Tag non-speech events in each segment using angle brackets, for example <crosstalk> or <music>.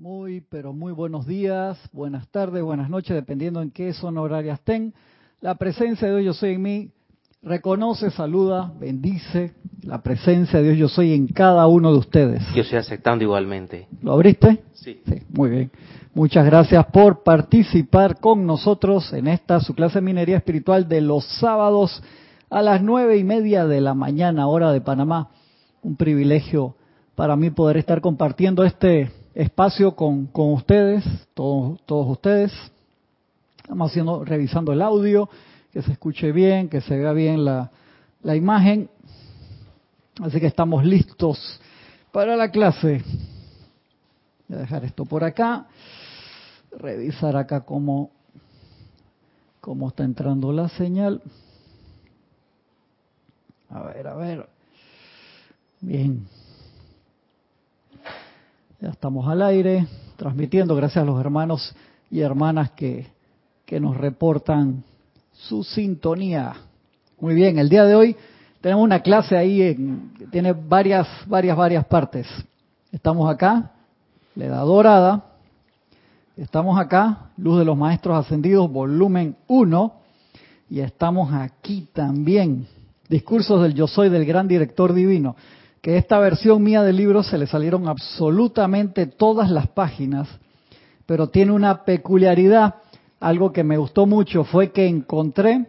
Muy, pero muy buenos días, buenas tardes, buenas noches, dependiendo en qué zona horaria estén. La presencia de Dios Yo Soy en mí reconoce, saluda, bendice la presencia de Dios Yo Soy en cada uno de ustedes. Yo estoy aceptando igualmente. ¿Lo abriste? Sí. Sí, muy bien. Muchas gracias por participar con nosotros en esta su clase de minería espiritual de los sábados a las nueve y media de la mañana, hora de Panamá. Un privilegio para mí poder estar compartiendo este espacio con, con ustedes, todos, todos ustedes. Estamos haciendo, revisando el audio, que se escuche bien, que se vea bien la, la imagen. Así que estamos listos para la clase. Voy a dejar esto por acá. Revisar acá cómo, cómo está entrando la señal. A ver, a ver. Bien. Ya estamos al aire, transmitiendo, gracias a los hermanos y hermanas que, que nos reportan su sintonía. Muy bien, el día de hoy tenemos una clase ahí en, que tiene varias, varias, varias partes. Estamos acá, la dorada. Estamos acá, Luz de los Maestros Ascendidos, volumen 1. Y estamos aquí también, Discursos del Yo Soy del Gran Director Divino que esta versión mía del libro se le salieron absolutamente todas las páginas, pero tiene una peculiaridad. Algo que me gustó mucho fue que encontré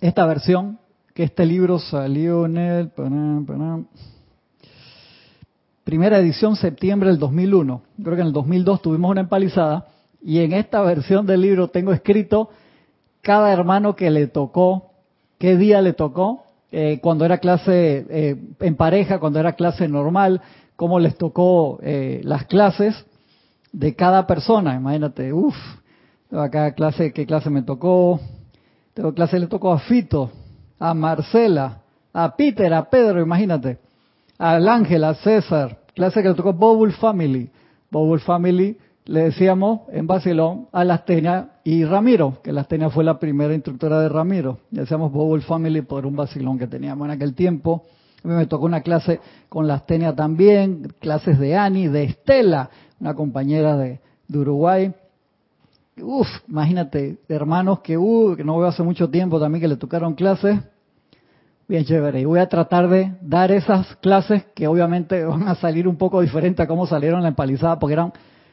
esta versión, que este libro salió en el... Primera edición, septiembre del 2001. Creo que en el 2002 tuvimos una empalizada y en esta versión del libro tengo escrito cada hermano que le tocó, qué día le tocó, eh, cuando era clase eh, en pareja, cuando era clase normal, cómo les tocó eh, las clases de cada persona. Imagínate, uff, acá clase, qué clase me tocó. Tengo clase le tocó a Fito, a Marcela, a Peter, a Pedro, imagínate, al Ángel, a César. Clase que le tocó Bobul Family. Bobul Family le decíamos en Basilón a Lastenia y Ramiro, que Lastenia fue la primera instructora de Ramiro. Le decíamos Bowl Family por un Basilón que teníamos en aquel tiempo. A mí me tocó una clase con Lastenia también, clases de Ani, de Estela, una compañera de, Uruguay. Uf, imagínate, hermanos que, uh, que no veo hace mucho tiempo también que le tocaron clases. Bien chévere. Y voy a tratar de dar esas clases que obviamente van a salir un poco diferentes a cómo salieron la empalizada, porque eran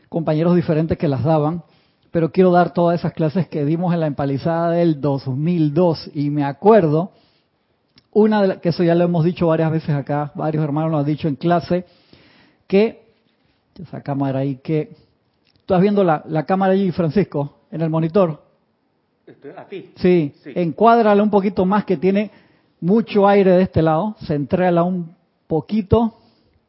compañeros diferentes que las daban, pero quiero dar todas esas clases que dimos en la empalizada del 2002 y me acuerdo, una de que eso ya lo hemos dicho varias veces acá, varios hermanos lo han dicho en clase, que, esa cámara ahí, que, estás viendo la, la cámara allí, Francisco, en el monitor. ¿Aquí? Sí, sí, encuádrala un poquito más que tiene mucho aire de este lado, centréala un poquito,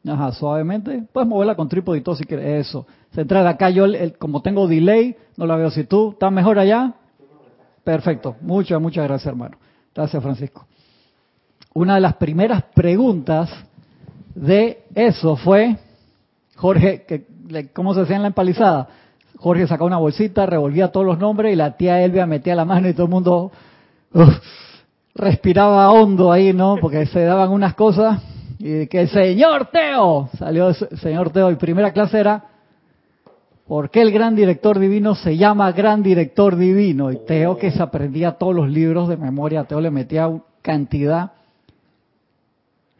Ajá, suavemente. Puedes moverla con trípode y todo si quieres. Eso. Central acá, yo el, como tengo delay, no la veo. Si tú estás mejor allá, perfecto. Muchas, muchas gracias, hermano. Gracias, Francisco. Una de las primeras preguntas de eso fue, Jorge, que, ¿cómo se hacía en la empalizada? Jorge sacaba una bolsita, revolvía todos los nombres y la tía Elvia metía la mano y todo el mundo respiraba hondo ahí, ¿no? Porque se daban unas cosas y que el señor Teo, salió el señor Teo, y primera clase era, ¿por qué el gran director divino se llama gran director divino? Y Teo que se aprendía todos los libros de memoria, Teo le metía cantidad,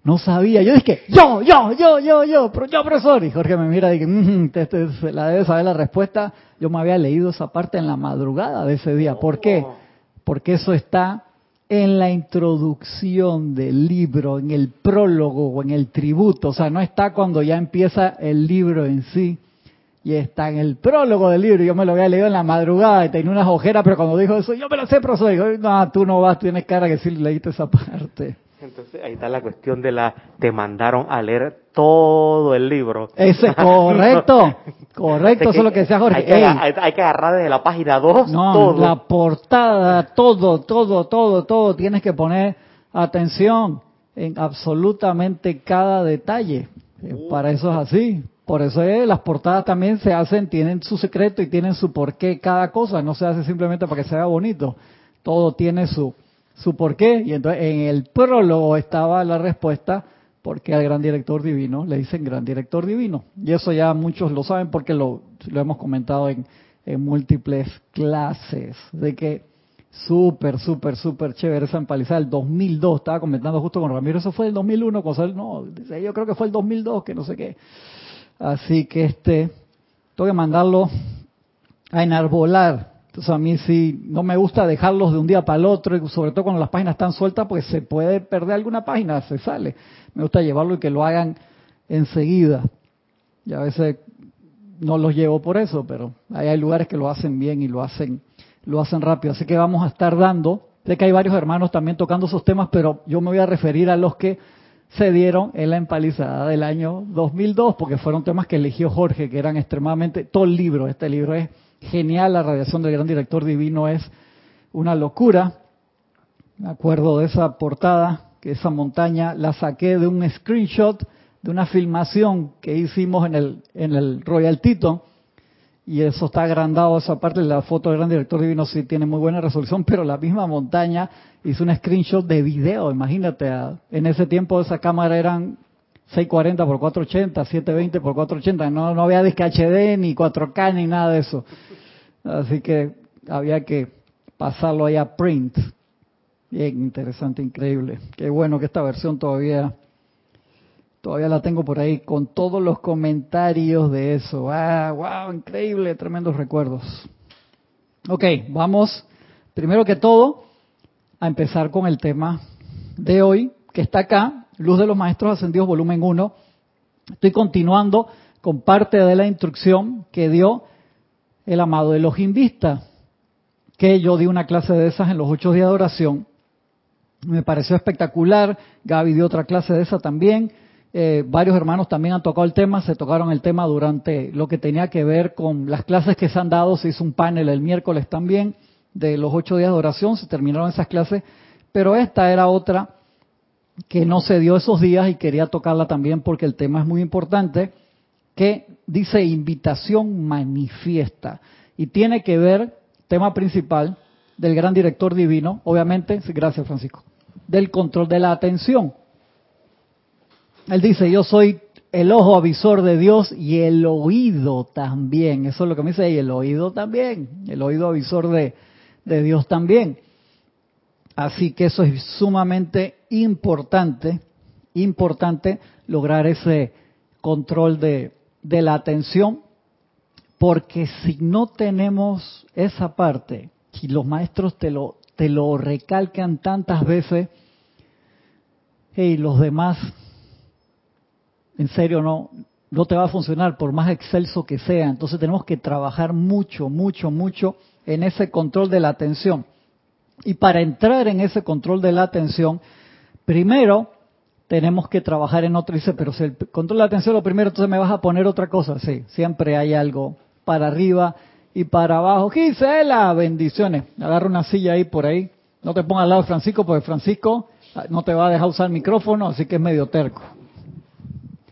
no sabía, yo dije, yo, yo, yo, yo, yo, yo profesor, y Jorge me mira y dije, mmm, este, este, la debe saber la respuesta, yo me había leído esa parte en la madrugada de ese día, ¿por qué? Porque eso está en la introducción del libro, en el prólogo o en el tributo, o sea, no está cuando ya empieza el libro en sí, y está en el prólogo del libro, yo me lo había leído en la madrugada y tenía unas ojeras, pero cuando dijo eso, yo me lo sé, profesor, digo, no, tú no vas, tienes cara que sí leíste esa parte. Entonces ahí está la cuestión de la, te mandaron a leer todo el libro. Ese es <laughs> correcto, correcto, eso es lo que decía Jorge. Hay que, hay, hay que agarrar desde la página 2 no, todo. la portada, todo, todo, todo, todo, tienes que poner atención en absolutamente cada detalle. Uh. Para eso es así. Por eso es, las portadas también se hacen, tienen su secreto y tienen su porqué cada cosa. No se hace simplemente para que sea bonito. Todo tiene su, su porqué. Y entonces en el prólogo estaba la respuesta porque al gran director divino le dicen gran director divino. Y eso ya muchos lo saben porque lo, lo hemos comentado en, en múltiples clases, de que súper, súper, súper chévere esa empalizada. El 2002, estaba comentando justo con Ramiro, eso fue el 2001, cosa, no, yo creo que fue el 2002, que no sé qué. Así que este, tengo que mandarlo a enarbolar. Entonces a mí sí, no me gusta dejarlos de un día para el otro, sobre todo cuando las páginas están sueltas, pues se puede perder alguna página, se sale. Me gusta llevarlo y que lo hagan enseguida. Y a veces no los llevo por eso, pero hay lugares que lo hacen bien y lo hacen, lo hacen rápido. Así que vamos a estar dando, sé que hay varios hermanos también tocando esos temas, pero yo me voy a referir a los que se dieron en la empalizada del año 2002, porque fueron temas que eligió Jorge, que eran extremadamente, todo el libro, este libro es genial, la radiación del gran director divino es una locura. Me acuerdo de esa portada, que esa montaña la saqué de un screenshot de una filmación que hicimos en el, en el Royal Tito, y eso está agrandado, esa parte la foto del gran director divino sí tiene muy buena resolución, pero la misma montaña hizo un screenshot de video, imagínate, en ese tiempo esa cámara eran 640 por 480, 720 por 480, no, no había disque HD ni 4K ni nada de eso. Así que había que pasarlo ahí a print. Bien interesante, increíble. Qué bueno que esta versión todavía Todavía la tengo por ahí con todos los comentarios de eso. ¡Ah, wow! Increíble, tremendos recuerdos. Ok, vamos primero que todo a empezar con el tema de hoy, que está acá, Luz de los Maestros Ascendidos, volumen 1. Estoy continuando con parte de la instrucción que dio el amado Elohim Vista, que yo di una clase de esas en los ocho días de oración. Me pareció espectacular. Gaby dio otra clase de esa también. Eh, varios hermanos también han tocado el tema, se tocaron el tema durante lo que tenía que ver con las clases que se han dado, se hizo un panel el miércoles también de los ocho días de oración, se terminaron esas clases, pero esta era otra que no se dio esos días y quería tocarla también porque el tema es muy importante, que dice invitación manifiesta y tiene que ver, tema principal del gran director divino, obviamente, gracias Francisco, del control de la atención. Él dice, yo soy el ojo avisor de Dios y el oído también. Eso es lo que me dice, y el oído también, el oído avisor de, de Dios también. Así que eso es sumamente importante, importante lograr ese control de, de la atención, porque si no tenemos esa parte, si los maestros te lo, te lo recalcan tantas veces, y los demás en serio no, no te va a funcionar por más excelso que sea. Entonces tenemos que trabajar mucho, mucho, mucho en ese control de la atención. Y para entrar en ese control de la atención, primero tenemos que trabajar en otro. Dice, pero si el control de la atención lo primero, entonces me vas a poner otra cosa. Sí, siempre hay algo para arriba y para abajo. Gisela, bendiciones. Agarra una silla ahí por ahí. No te pongas al lado de Francisco, porque Francisco ah, no te va a dejar usar el micrófono, así que es medio terco.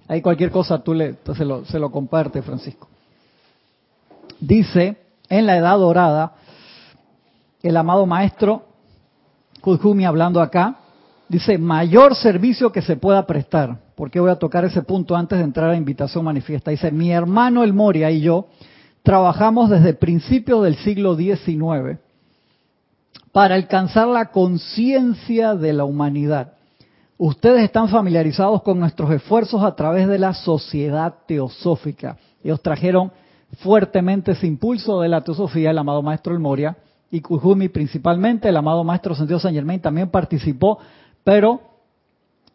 Ahí cualquier cosa tú le, se, lo, se comparte, Francisco. Dice, en la edad dorada, el amado maestro Kuzumi hablando acá, dice, mayor servicio que se pueda prestar. ¿Por qué voy a tocar ese punto antes de entrar a invitación manifiesta? Dice, mi hermano El Moria y yo trabajamos desde principios del siglo XIX para alcanzar la conciencia de la humanidad. Ustedes están familiarizados con nuestros esfuerzos a través de la sociedad teosófica. Ellos trajeron fuertemente ese impulso de la teosofía, el amado maestro El Moria, y Kujumi principalmente, el amado maestro Sentido San Germain también participó, pero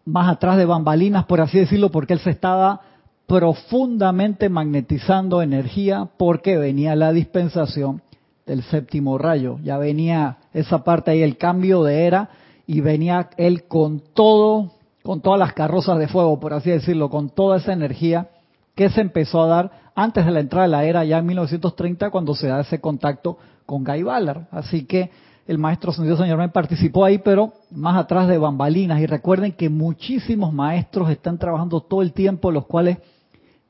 más atrás de bambalinas, por así decirlo, porque él se estaba profundamente magnetizando energía porque venía la dispensación del séptimo rayo, ya venía esa parte ahí, el cambio de era, y venía él con todo, con todas las carrozas de fuego, por así decirlo, con toda esa energía que se empezó a dar antes de la entrada de la era, ya en 1930, cuando se da ese contacto con Guy Ballard. Así que el maestro Señor Señor participó ahí, pero más atrás de bambalinas. Y recuerden que muchísimos maestros están trabajando todo el tiempo, los cuales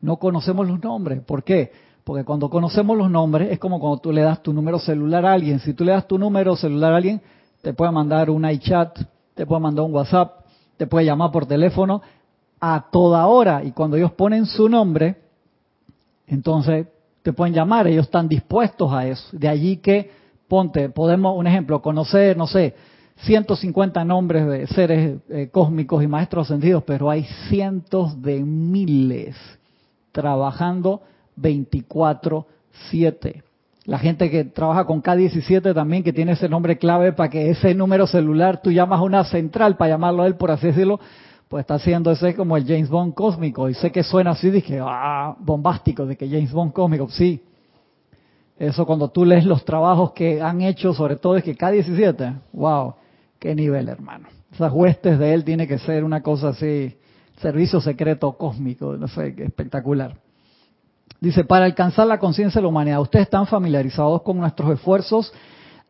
no conocemos los nombres. ¿Por qué? Porque cuando conocemos los nombres es como cuando tú le das tu número celular a alguien. Si tú le das tu número celular a alguien, te puede mandar un iChat, te puede mandar un WhatsApp, te puede llamar por teléfono, a toda hora. Y cuando ellos ponen su nombre, entonces te pueden llamar, ellos están dispuestos a eso. De allí que, ponte, podemos, un ejemplo, conocer, no sé, 150 nombres de seres eh, cósmicos y maestros ascendidos, pero hay cientos de miles trabajando 24/7. La gente que trabaja con K17 también, que tiene ese nombre clave para que ese número celular tú llamas a una central para llamarlo a él, por así decirlo, pues está haciendo ese como el James Bond cósmico. Y sé que suena así, dije, ah, bombástico, de que James Bond cósmico, sí. Eso cuando tú lees los trabajos que han hecho, sobre todo es que K17, wow, qué nivel, hermano. Esas huestes de él tiene que ser una cosa así, servicio secreto cósmico, no sé, espectacular. Dice, para alcanzar la conciencia de la humanidad, ustedes están familiarizados con nuestros esfuerzos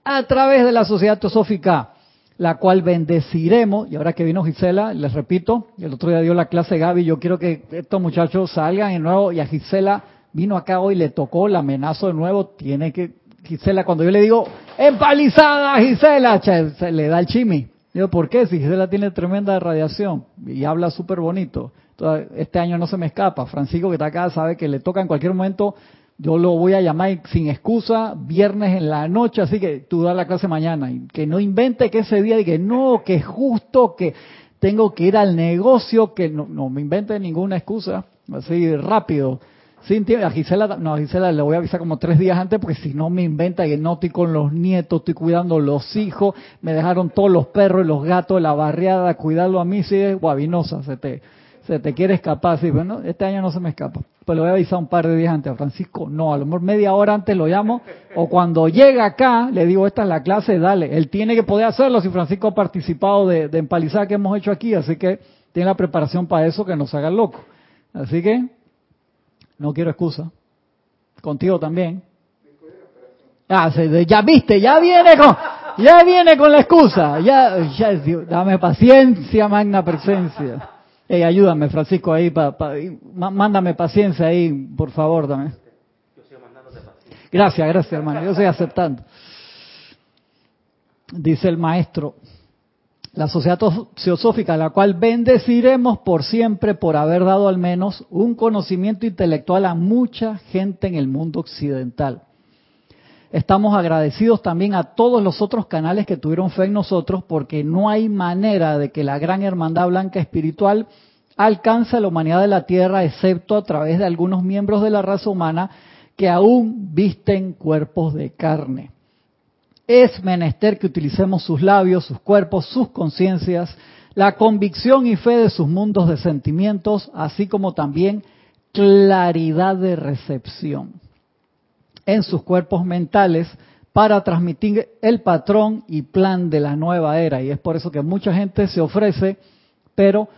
a través de la sociedad teosófica, la cual bendeciremos. Y ahora que vino Gisela, les repito, el otro día dio la clase Gaby, yo quiero que estos muchachos salgan de nuevo y a Gisela vino acá hoy, le tocó la amenaza de nuevo, tiene que, Gisela, cuando yo le digo, empalizada Gisela, se le da el chimi. Digo, ¿por qué? Si Gisela tiene tremenda radiación y habla súper bonito este año no se me escapa. Francisco que está acá sabe que le toca en cualquier momento. Yo lo voy a llamar sin excusa, viernes en la noche, así que tú das la clase mañana. Y que no invente que ese día y que no, que justo, que tengo que ir al negocio, que no, no me invente ninguna excusa, así rápido. Sin a Gisela, no, a Gisela le voy a avisar como tres días antes porque si no me inventa que no estoy con los nietos, estoy cuidando los hijos, me dejaron todos los perros y los gatos de la barriada, cuidarlo a mí, si es guabinosa, se te, se te quiere escapar, sí, bueno, este año no se me escapa. Pues le voy a avisar un par de días antes a Francisco, no, a lo mejor media hora antes lo llamo, o cuando llega acá, le digo, esta es la clase, dale, él tiene que poder hacerlo si Francisco ha participado de, empalizar que hemos hecho aquí, así que tiene la preparación para eso, que nos haga loco. Así que, no quiero excusa. Contigo también. Ah, ya viste, ya viene con, ya viene con la excusa. Ya, ya, dame paciencia, magna presencia ayúdame, Francisco, ahí, mándame paciencia ahí, por favor, dame. Gracias, gracias, hermano. Yo estoy aceptando. Dice el maestro, la sociedad teosófica, la cual bendeciremos por siempre por haber dado al menos un conocimiento intelectual a mucha gente en el mundo occidental. Estamos agradecidos también a todos los otros canales que tuvieron fe en nosotros porque no hay manera de que la gran hermandad blanca espiritual alcance a la humanidad de la Tierra excepto a través de algunos miembros de la raza humana que aún visten cuerpos de carne. Es menester que utilicemos sus labios, sus cuerpos, sus conciencias, la convicción y fe de sus mundos de sentimientos, así como también claridad de recepción en sus cuerpos mentales para transmitir el patrón y plan de la nueva era. Y es por eso que mucha gente se ofrece, pero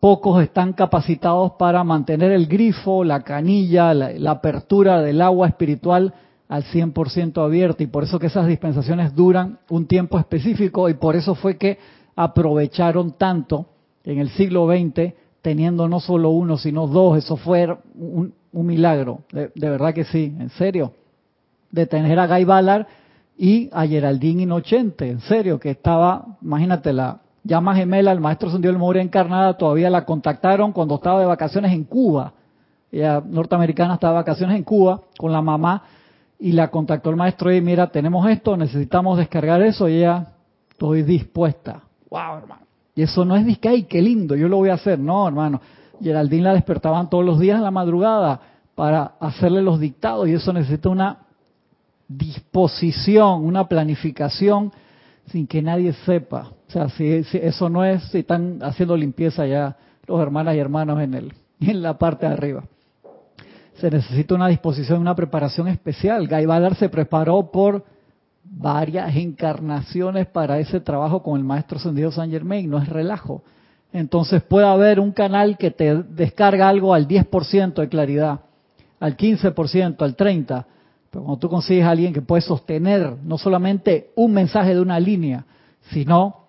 pocos están capacitados para mantener el grifo, la canilla, la, apertura del agua espiritual al 100% abierta. Y por eso que esas dispensaciones duran un tiempo específico y por eso fue que aprovecharon tanto en el siglo XX teniendo no solo uno, sino dos. Eso fue un, milagro. De, de verdad que sí, en serio de tener a Guy Ballard y a Geraldine Inocente, en serio, que estaba, imagínate, la llama gemela, el maestro Sendió el Moria encarnada, todavía la contactaron cuando estaba de vacaciones en Cuba. Ella, norteamericana, estaba de vacaciones en Cuba con la mamá y la contactó el maestro y mira, tenemos esto, necesitamos descargar eso y ella, estoy dispuesta. Wow, hermano. Y eso no es disque, ay, qué lindo, yo lo voy a hacer. No, hermano. Geraldine la despertaban todos los días en la madrugada para hacerle los dictados y eso necesita una disposición, una planificación sin que nadie sepa. O sea, si, eso no es, si están haciendo limpieza ya los hermanas y hermanos en, el, <laughs> en la parte de arriba. Se necesita una disposición, una preparación especial. Guy Ballard se preparó por varias encarnaciones para ese trabajo con el maestro Sendido San Germain, no es relajo. Entonces puede haber un canal que te descarga algo al 10% de claridad, al 15%, al 30%, cuando tú consigues a alguien que puede sostener no solamente un mensaje de una línea, sino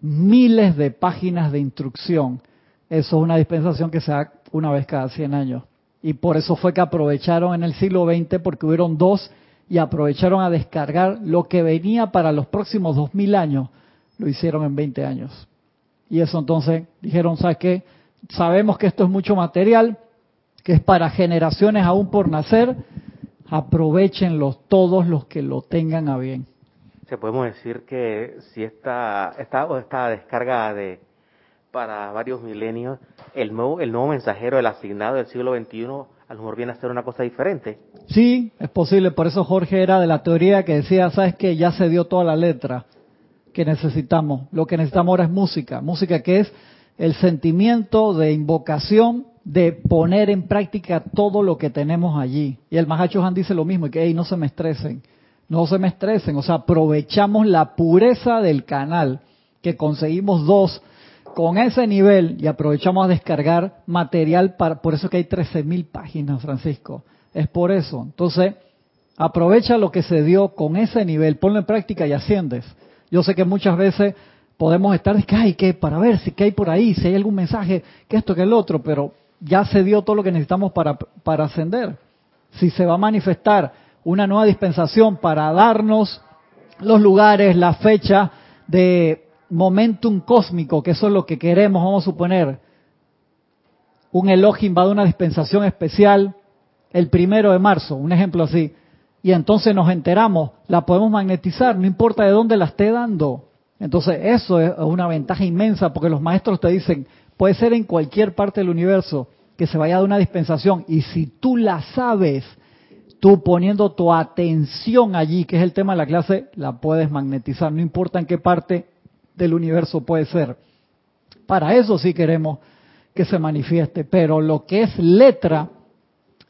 miles de páginas de instrucción, eso es una dispensación que se da una vez cada 100 años. Y por eso fue que aprovecharon en el siglo XX, porque hubieron dos, y aprovecharon a descargar lo que venía para los próximos 2000 años, lo hicieron en 20 años. Y eso entonces dijeron, ¿sabes qué? sabemos que esto es mucho material, que es para generaciones aún por nacer, aprovechenlo todos los que lo tengan a bien. Se podemos decir que si esta, esta, esta descarga de para varios milenios, el nuevo, el nuevo mensajero, el asignado del siglo XXI, a lo mejor viene a ser una cosa diferente. Sí, es posible. Por eso Jorge era de la teoría que decía, sabes que ya se dio toda la letra que necesitamos. Lo que necesitamos ahora es música. Música que es el sentimiento de invocación de poner en práctica todo lo que tenemos allí. Y el Mahacho Han dice lo mismo, que hey, no se me estresen, no se me estresen, o sea, aprovechamos la pureza del canal, que conseguimos dos con ese nivel y aprovechamos a descargar material, para, por eso que hay 13.000 páginas, Francisco, es por eso. Entonces, aprovecha lo que se dio con ese nivel, ponlo en práctica y asciendes. Yo sé que muchas veces podemos estar, que hay que para ver si hay por ahí, si hay algún mensaje, que esto, que el otro, pero ya se dio todo lo que necesitamos para, para ascender. Si se va a manifestar una nueva dispensación para darnos los lugares, la fecha de momentum cósmico, que eso es lo que queremos, vamos a suponer, un Elohim va una dispensación especial el primero de marzo, un ejemplo así, y entonces nos enteramos, la podemos magnetizar, no importa de dónde la esté dando. Entonces eso es una ventaja inmensa porque los maestros te dicen, puede ser en cualquier parte del universo que se vaya a dar una dispensación y si tú la sabes, tú poniendo tu atención allí, que es el tema de la clase, la puedes magnetizar, no importa en qué parte del universo puede ser. Para eso sí queremos que se manifieste, pero lo que es letra,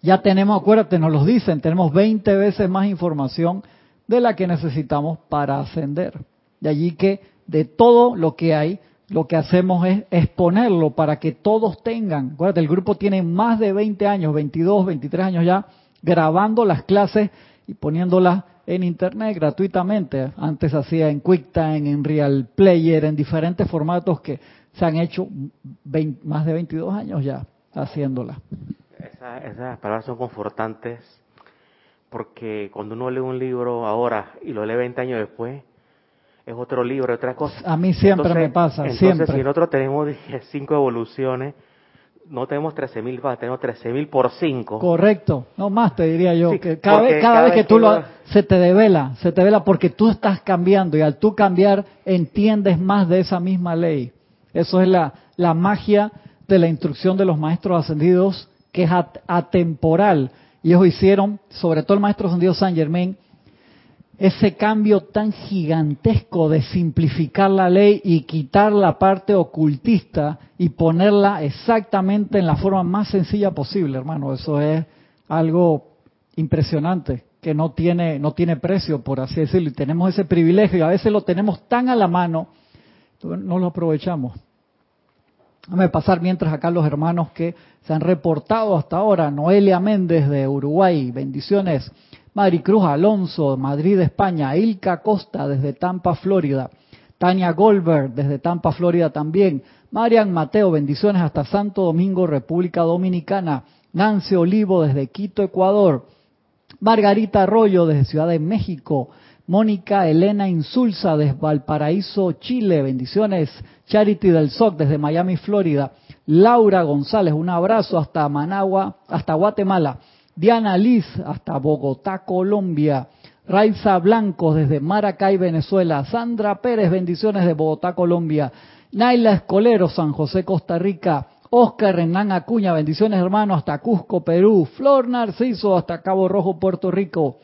ya tenemos, acuérdate, nos lo dicen, tenemos 20 veces más información de la que necesitamos para ascender. De allí que de todo lo que hay, lo que hacemos es exponerlo para que todos tengan. Acuérdate, el grupo tiene más de 20 años, 22, 23 años ya, grabando las clases y poniéndolas en internet gratuitamente. Antes hacía en QuickTime, en Real Player, en diferentes formatos que se han hecho más de 22 años ya haciéndolas. esas palabras son confortantes porque cuando uno lee un libro ahora y lo lee 20 años después, es otro libro, otra cosa. A mí siempre me pasa, entonces, si nosotros tenemos <laughs> cinco evoluciones, no tenemos 13.000, tenemos 13.000 por 5. Correcto, no más te diría yo. que cada, vez, cada, vez que, tú lo, se te devela, se te devela porque tú estás cambiando y al tú cambiar entiendes más de esa misma ley. Eso es la, la magia de la instrucción de los maestros ascendidos que es atemporal. Y ellos hicieron, sobre todo el maestro ascendido San Germain, ese cambio tan gigantesco de simplificar la ley y quitar la parte ocultista y ponerla exactamente en la forma más sencilla posible, hermano. Eso es algo impresionante que no tiene no tiene precio, por así decirlo. Y tenemos ese privilegio y a veces lo tenemos tan a la mano, no lo aprovechamos. Déjame pasar mientras acá los hermanos que se han reportado hasta ahora. Noelia Méndez de Uruguay, bendiciones. Maricruz Alonso, Madrid, España. Ilka Costa desde Tampa, Florida. Tania Goldberg desde Tampa, Florida también. Marian Mateo, bendiciones hasta Santo Domingo, República Dominicana. Nancy Olivo desde Quito, Ecuador. Margarita Arroyo desde Ciudad de México. Mónica Elena Insulza desde Valparaíso, Chile. Bendiciones. Charity del SOC desde Miami, Florida. Laura González, un abrazo hasta Managua, hasta Guatemala. Diana Liz hasta Bogotá, Colombia. Raiza Blanco desde Maracay, Venezuela. Sandra Pérez, bendiciones de Bogotá, Colombia. Naila Escolero, San José, Costa Rica. Oscar Renan Acuña, bendiciones hermano, hasta Cusco, Perú. Flor Narciso, hasta Cabo Rojo, Puerto Rico.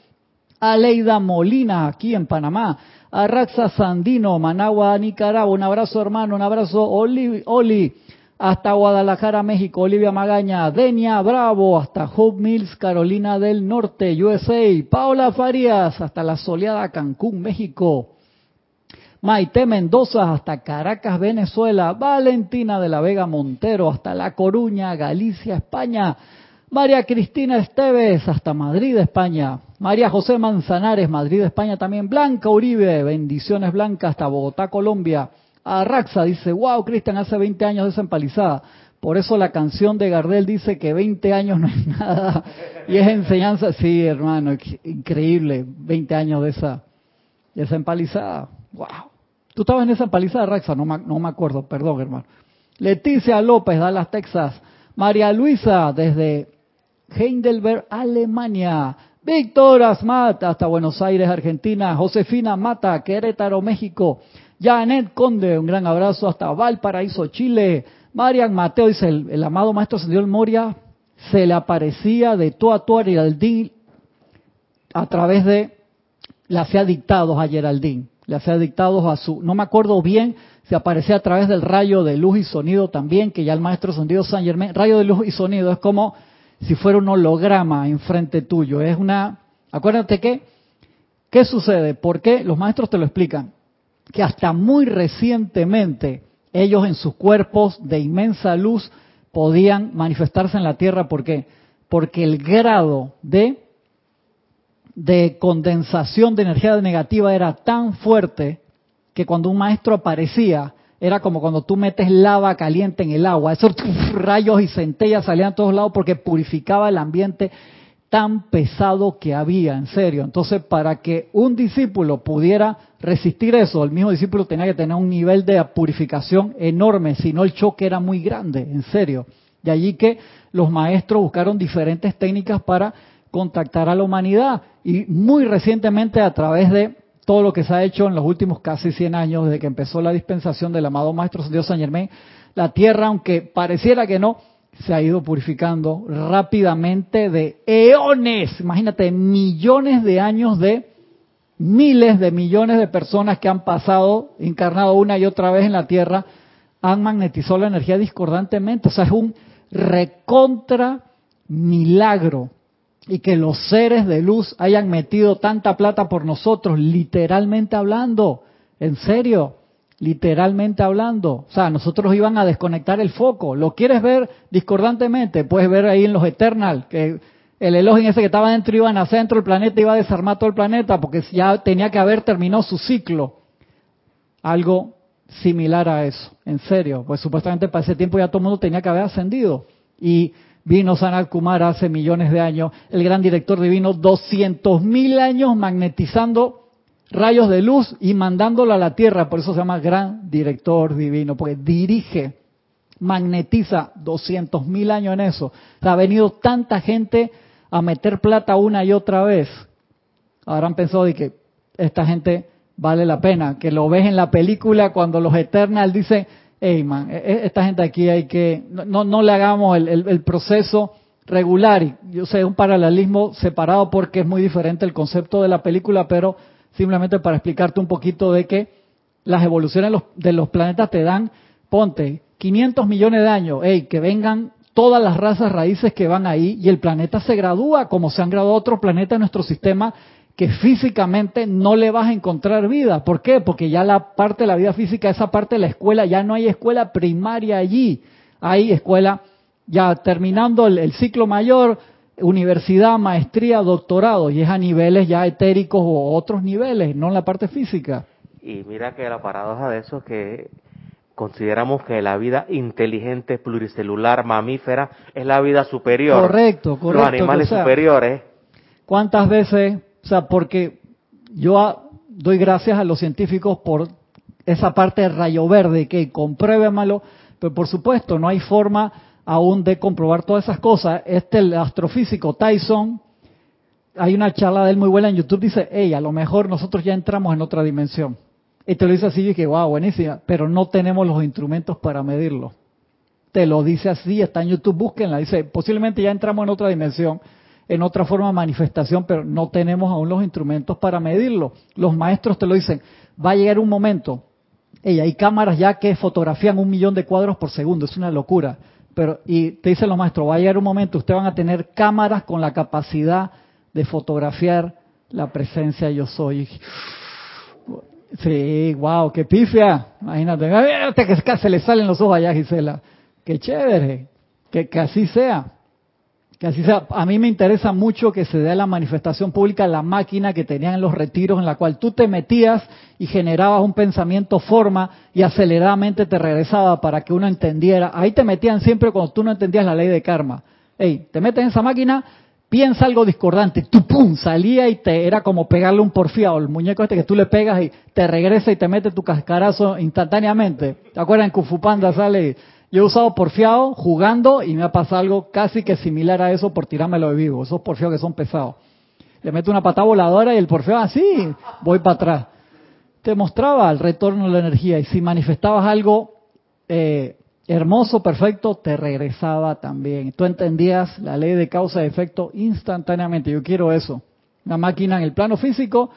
Aleida Molina, aquí en Panamá. Arraxa Sandino, Managua, Nicaragua. Un abrazo hermano, un abrazo Oli. Oli hasta Guadalajara, México, Olivia Magaña, Denia Bravo, hasta Hope Mills, Carolina del Norte, USA, Paula Farías, hasta la soleada Cancún, México, Maite Mendoza, hasta Caracas, Venezuela, Valentina de la Vega Montero, hasta La Coruña, Galicia, España, María Cristina Esteves, hasta Madrid, España, María José Manzanares, Madrid, España también, Blanca Uribe, bendiciones Blanca, hasta Bogotá, Colombia, a Raxa dice, wow, Cristian, hace 20 años de esa empalizada. Por eso la canción de Gardel dice que 20 años no es <laughs> nada. Y es enseñanza, sí, hermano, increíble, 20 años de esa, esa empalizada. Wow. ¿Tú estabas en esa empalizada, Raxa? No, no me acuerdo, perdón, hermano. Leticia López, Dallas, Texas. María Luisa, desde Heidelberg, Alemania. Víctor Asmat, hasta Buenos Aires, Argentina. Josefina Mata, Querétaro, México. Janet Conde, un gran abrazo hasta Valparaíso, Chile. Marian Mateo dice, el, amado maestro Señor Moria se le aparecía de tú a tú a Geraldine a través de, le hacía dictados a Geraldine, le hacía dictados a su, no me acuerdo bien si aparecía a través del rayo de luz y sonido también, que ya el maestro sonido San Germain, rayo de luz y sonido es como si fuera un holograma enfrente tuyo, es una, acuérdate que, ¿qué sucede? ¿Por qué? Los maestros te lo explican, que hasta muy recientemente ellos en sus cuerpos de inmensa luz podían manifestarse en la tierra. ¿Por qué? Porque el grado de, de condensación de energía negativa era tan fuerte que cuando un maestro aparecía, era como cuando tú metes lava caliente en el agua. Esos rayos y centellas salían a todos lados porque purificaba el ambiente tan pesado que había, en serio. Entonces, para que un discípulo pudiera resistir eso, el mismo discípulo tenía que tener un nivel de purificación enorme, si no el choque era muy grande, en serio. De allí que los maestros buscaron diferentes técnicas para contactar a la humanidad y muy recientemente a través de todo lo que se ha hecho en los últimos casi 100 años desde que empezó la dispensación del amado Maestro Dios San Germain, la Tierra, aunque pareciera que no, se ha ido purificando rápidamente de eones, imagínate, millones de años de miles de millones de personas que han pasado, encarnado una y otra vez en la Tierra, han magnetizado la energía discordantemente. O sea, es un recontra milagro. Y que los seres de luz hayan metido tanta plata por nosotros, literalmente hablando. En serio literalmente hablando. O sea, nosotros iban a desconectar el foco. ¿Lo quieres ver discordantemente? Puedes ver ahí en los Eternal, que el Elohim ese que estaba dentro iba a nacer dentro del planeta, iba a desarmar todo el planeta, porque ya tenía que haber terminado su ciclo. Algo similar a eso, en serio. Pues supuestamente para ese tiempo ya todo el mundo tenía que haber ascendido. Y vino Sanat Kumara hace millones de años, el gran director divino, 200 mil años magnetizando rayos de luz y mandándolo a la Tierra, por eso se llama gran director divino, porque dirige, magnetiza 200 mil años en eso. ha venido tanta gente a meter plata una y otra vez. Habrán pensado de que esta gente vale la pena, que lo ves en la película cuando los Eternal dicen, hey man, e-, e-, esta gente aquí hay que, no, no le hagamos el, el proceso regular. Yo sé, un paralelismo separado porque es muy diferente el concepto de la película, pero simplemente para explicarte un poquito de que las evoluciones de los, planetas te dan, ponte, 500 millones de años, hey, que vengan todas las razas raíces que van ahí y el planeta se gradúa como se han graduado otros planetas en nuestro sistema que físicamente no le vas a encontrar vida. ¿Por qué? Porque ya la parte de la vida física, esa parte de la escuela, ya no hay escuela primaria allí. Hay escuela, ya terminando el ciclo mayor, universidad, maestría, doctorado, y es a niveles ya etéricos o otros niveles, no en la parte física. Y mira que la paradoja de eso es que consideramos que la vida inteligente, pluricelular, mamífera, es la vida superior. Correcto, correcto. Los animales superiores. ¿Cuántas veces? O sea, porque yo doy gracias a los científicos por esa parte de rayo verde, que compruébemelo, pero por supuesto no hay forma aún de comprobar todas esas cosas. Este, el astrofísico Tyson, hay una charla de él muy buena en YouTube, dice, hey, a lo mejor nosotros ya entramos en otra dimensión. Y te lo dice así y que, wow, buenísima, pero no tenemos los instrumentos para medirlo. Te lo dice así, está en YouTube, búsquenla. Dice, posiblemente ya entramos en otra dimensión, en otra forma de manifestación, pero no tenemos aún los instrumentos para medirlo. Los maestros te lo dicen, va a llegar un momento, hey, hay cámaras ya que fotografían un millón de cuadros por segundo, es una locura pero y te dicen los maestros, va a llegar un momento, ustedes van a tener cámaras con la capacidad de fotografiar la presencia yo soy. Sí, wow, qué pifia. Imagínate, que se le salen los ojos allá, Gisela. Qué chévere, que, que así sea. Que así sea. A mí me interesa mucho que se dé la manifestación pública la máquina que tenían en los retiros en la cual tú te metías y generabas un pensamiento forma y aceleradamente te regresaba para que uno entendiera. Ahí te metían siempre cuando tú no entendías la ley de karma. Ey, te metes en esa máquina, piensa algo discordante, tú pum, salía y te era como pegarle un porfiado, el muñeco este que tú le pegas y te regresa y te mete tu cascarazo instantáneamente. ¿Te acuerdas en Kung Fu Panda sale Yo he usado porfiado jugando y me ha pasado algo casi que similar a eso por tirármelo de vivo. Esos porfiados que son pesados. Le meto una patada voladora y el porfiado así, voy para atrás. Te mostraba el retorno de la energía y si manifestabas algo eh, hermoso, perfecto, te regresaba también. Tú entendías la ley de causa y efecto instantáneamente. Yo quiero eso. Una máquina en el plano físico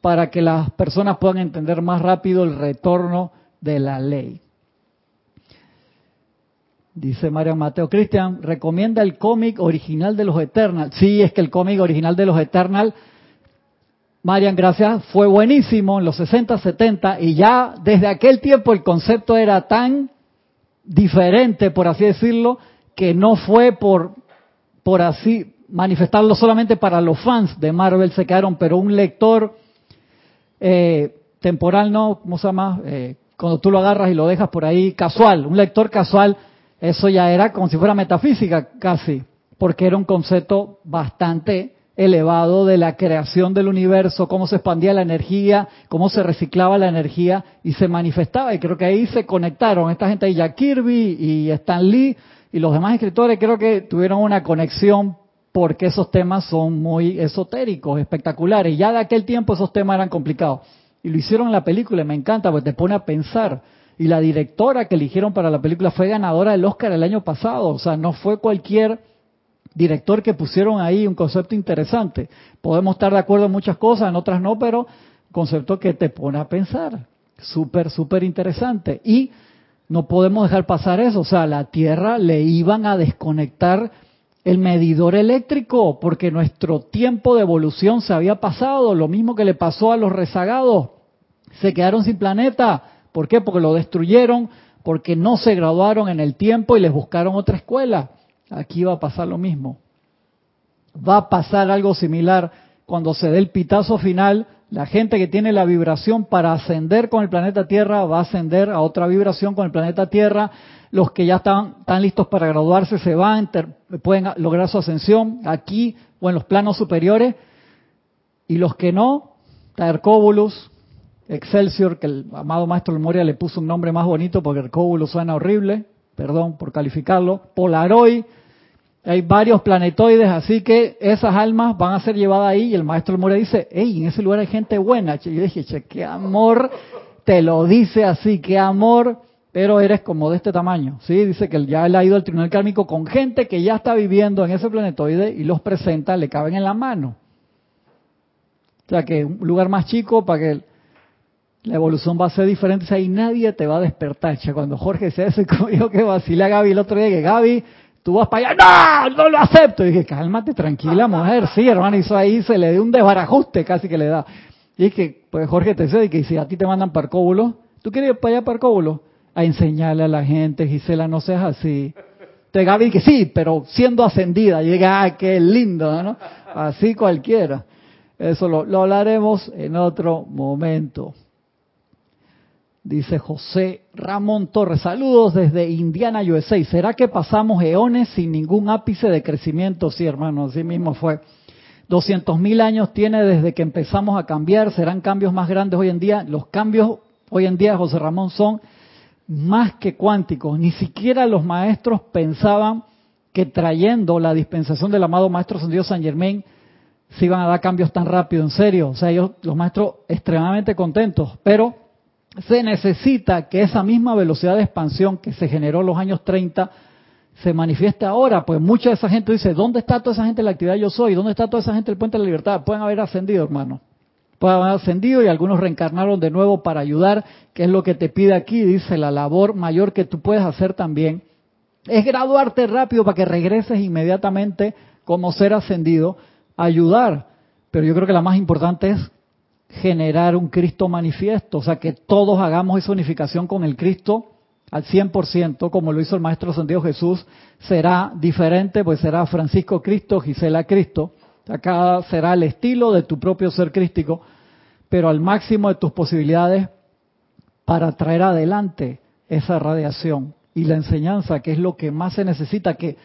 para que las personas puedan entender más rápido el retorno de la ley. Dice Mario Mateo, Cristian, recomienda el cómic original de los Eternal. Sí, es que el cómic original de los Eternal, Marian, gracias, fue buenísimo en los 60, 70 y ya desde aquel tiempo el concepto era tan diferente, por así decirlo, que no fue por, por así manifestarlo solamente para los fans de Marvel, se quedaron, pero un lector eh, temporal, ¿no? ¿Cómo se llama? Eh, cuando tú lo agarras y lo dejas por ahí casual, un lector casual, eso ya era como si fuera metafísica casi, porque era un concepto bastante elevado de la creación del universo, cómo se expandía la energía, cómo se reciclaba la energía y se manifestaba. Y creo que ahí se conectaron esta gente Jack Kirby y Stan Lee y los demás escritores, creo que tuvieron una conexión porque esos temas son muy esotéricos, espectaculares. Ya de aquel tiempo esos temas eran complicados. Y lo hicieron en la película, y me encanta, porque te pone a pensar. Y la directora que eligieron para la película fue ganadora del Oscar el año pasado. O sea, no fue cualquier director que pusieron ahí un concepto interesante. Podemos estar de acuerdo en muchas cosas, en otras no, pero concepto que te pone a pensar. Súper, súper interesante. Y no podemos dejar pasar eso. O sea, la Tierra le iban a desconectar el medidor eléctrico, porque nuestro tiempo de evolución se había pasado, lo mismo que le pasó a los rezagados, se quedaron sin planeta, ¿por qué? Porque lo destruyeron, porque no se graduaron en el tiempo y les buscaron otra escuela. Aquí va a pasar lo mismo. Va a pasar algo similar cuando se dé el pitazo final, la gente que tiene la vibración para ascender con el planeta Tierra va a ascender a otra vibración con el planeta Tierra. Los que ya están, listos para graduarse se van, pueden lograr su ascensión aquí o en los planos superiores, y los que no, Taercóbulus, Excelsior, que el amado maestro Moria le puso un nombre más bonito porque Hercóbulus suena horrible, perdón por calificarlo, Polaroid, hay varios planetoides, así que esas almas van a ser llevadas ahí y el maestro Moria dice, hey, en ese lugar hay gente buena. Yo dije, che, qué amor, te lo dice así, qué amor pero eres como de este tamaño. ¿sí? Dice que ya él ha ido al tribunal kármico con gente que ya está viviendo en ese planetoide y los presenta, le caben en la mano. O sea que un lugar más chico para que la evolución va a ser diferente. O sea, y nadie te va a despertar. Cuando Jorge se hace conmigo que vacila a Gaby el otro día, que Gaby, tú vas para allá, no, no lo acepto. Y dije, cálmate, tranquila, mujer. Sí, hermano, hizo ahí, se le dio un desbarajuste casi que le da. Y es que, pues Jorge te dice que si a ti te mandan parcóbulos, ¿tú quieres ir para allá parcóbulos? a enseñarle a la gente, Gisela, no seas así. Te Gaby que sí, pero siendo ascendida, llega, ah, qué lindo, ¿no? Así cualquiera. Eso lo, lo hablaremos en otro momento. Dice José Ramón Torres, saludos desde Indiana, USA. ¿Será que pasamos eones sin ningún ápice de crecimiento? Sí, hermano, así mismo fue. 200 mil años tiene desde que empezamos a cambiar. ¿Serán cambios más grandes hoy en día? Los cambios hoy en día, José Ramón, son más que cuánticos. Ni siquiera los maestros pensaban que trayendo la dispensación del amado Maestro Ascendido San Germain se iban a dar cambios tan rápido, en serio. O sea, ellos, los maestros, extremadamente contentos. Pero se necesita que esa misma velocidad de expansión que se generó en los años 30 se manifieste ahora. Pues mucha de esa gente dice, ¿dónde está toda esa gente en la actividad yo soy? ¿Dónde está toda esa gente del Puente de la Libertad? Pueden haber ascendido, hermano pueden haber ascendido y algunos reencarnaron de nuevo para ayudar, que es lo que te pide aquí, dice, la labor mayor que tú puedes hacer también es graduarte rápido para que regreses inmediatamente como ser ascendido, ayudar. Pero yo creo que la más importante es generar un Cristo manifiesto, o sea, que todos hagamos esa unificación con el Cristo al 100%, como lo hizo el Maestro Ascendido Jesús, será diferente, pues será Francisco Cristo, Gisela Cristo, Acá será el estilo de tu propio ser crístico, pero al máximo de tus posibilidades para traer adelante esa radiación y la enseñanza, que es lo que más se necesita, que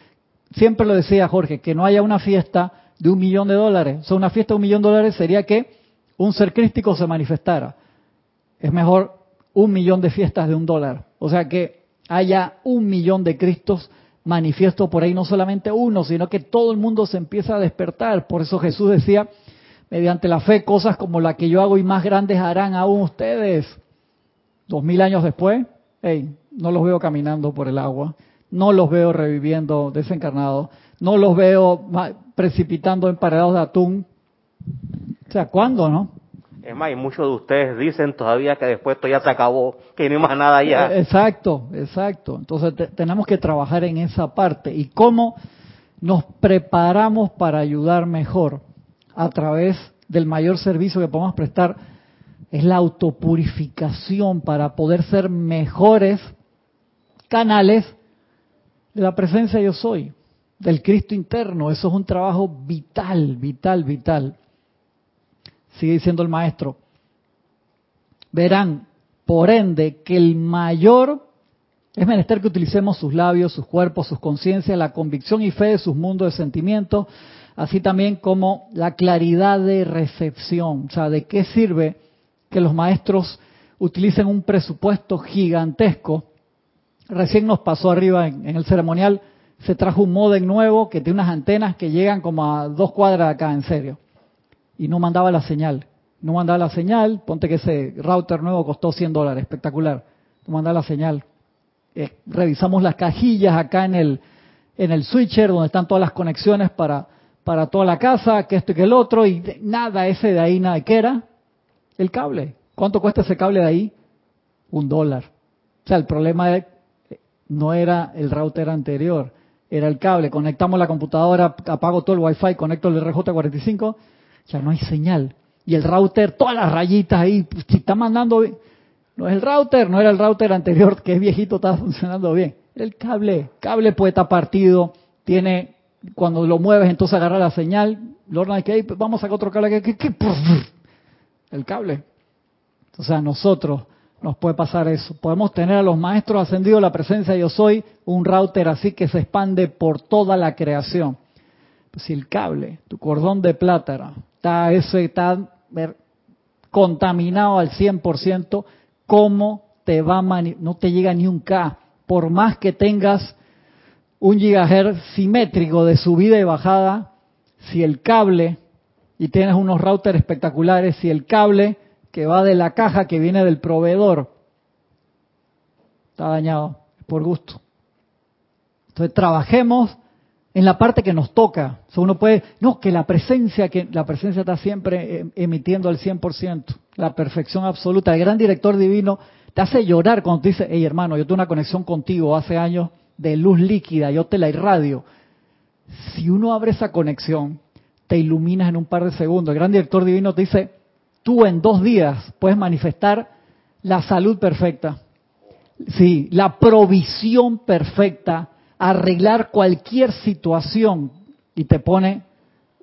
siempre lo decía Jorge, que no haya una fiesta de un millón de dólares. O sea, una fiesta de un millón de dólares sería que un ser crístico se manifestara. Es mejor un millón de fiestas de un dólar. O sea que haya un millón de Cristos manifiesto por ahí, no solamente uno, sino que todo el mundo se empieza a despertar. Por eso Jesús decía, mediante la fe, cosas como la que yo hago y más grandes harán aún ustedes. Dos mil años después, hey, no los veo caminando por el agua, no los veo reviviendo desencarnados, no los veo precipitando en parados de atún. O sea, ¿cuándo, no? Es más, y muchos de ustedes dicen todavía que después esto ya se acabó, que no hay más nada ya. Eh, exacto, exacto. Entonces tenemos que trabajar en esa parte. ¿Y cómo nos preparamos para ayudar mejor? A través del mayor servicio que podemos prestar es la autopurificación para poder ser mejores canales de la presencia yo soy, del Cristo interno. Eso es un trabajo vital, vital, vital sigue diciendo el maestro, verán, por ende, que el mayor es menester que utilicemos sus labios, sus cuerpos, sus conciencias, la convicción y fe de sus mundos de sentimientos, así también como la claridad de recepción. O sea, ¿de qué sirve que los maestros utilicen un presupuesto gigantesco? Recién nos pasó arriba en, el ceremonial, se trajo un modem nuevo que tiene unas antenas que llegan como a dos cuadras acá, en serio y no mandaba la señal. No mandaba la señal, ponte que ese router nuevo costó 100 dólares, espectacular. No mandaba la señal. Eh, revisamos las cajillas acá en el, en el switcher donde están todas las conexiones para, para toda la casa, que esto y que el otro, y nada, ese de ahí, nada, ¿qué era? El cable. ¿Cuánto cuesta ese cable de ahí? Un dólar. O sea, el problema no era el router anterior, era el cable. Conectamos la computadora, apago todo el wifi, conecto el RJ45, ya no hay señal. Y el router, todas las rayitas ahí, pues, si está mandando, no es el router, no era el router anterior que es viejito, estaba funcionando bien. El cable, cable puede estar partido, tiene, cuando lo mueves entonces agarra la señal, Lorna que pues, vamos a sacar otro cable que, el cable. Sea, a nosotros nos puede pasar eso. Podemos tener a los maestros ascendidos la presencia yo soy, un router así que se expande por toda la creación. Pues si el cable, tu cordón de plata, está eso está contaminado al 100%, ¿cómo te va a no te llega ni un K? Por más que tengas un gigahertz simétrico de subida y bajada, si el cable, y tienes unos routers espectaculares, si el cable que va de la caja que viene del proveedor está dañado, por gusto. Entonces trabajemos en la parte que nos toca. uno puede, no, que la presencia, que la presencia está siempre eh, emitiendo al 100%, la perfección absoluta. El gran director divino te hace llorar cuando te dice, hey hermano, yo tengo una conexión contigo hace años de luz líquida, yo te la irradio. Si uno abre esa conexión, te iluminas en un par de segundos. El gran director divino te dice, tú en dos días puedes manifestar la salud perfecta. Sí, la provisión perfecta arreglar cualquier situación y te pone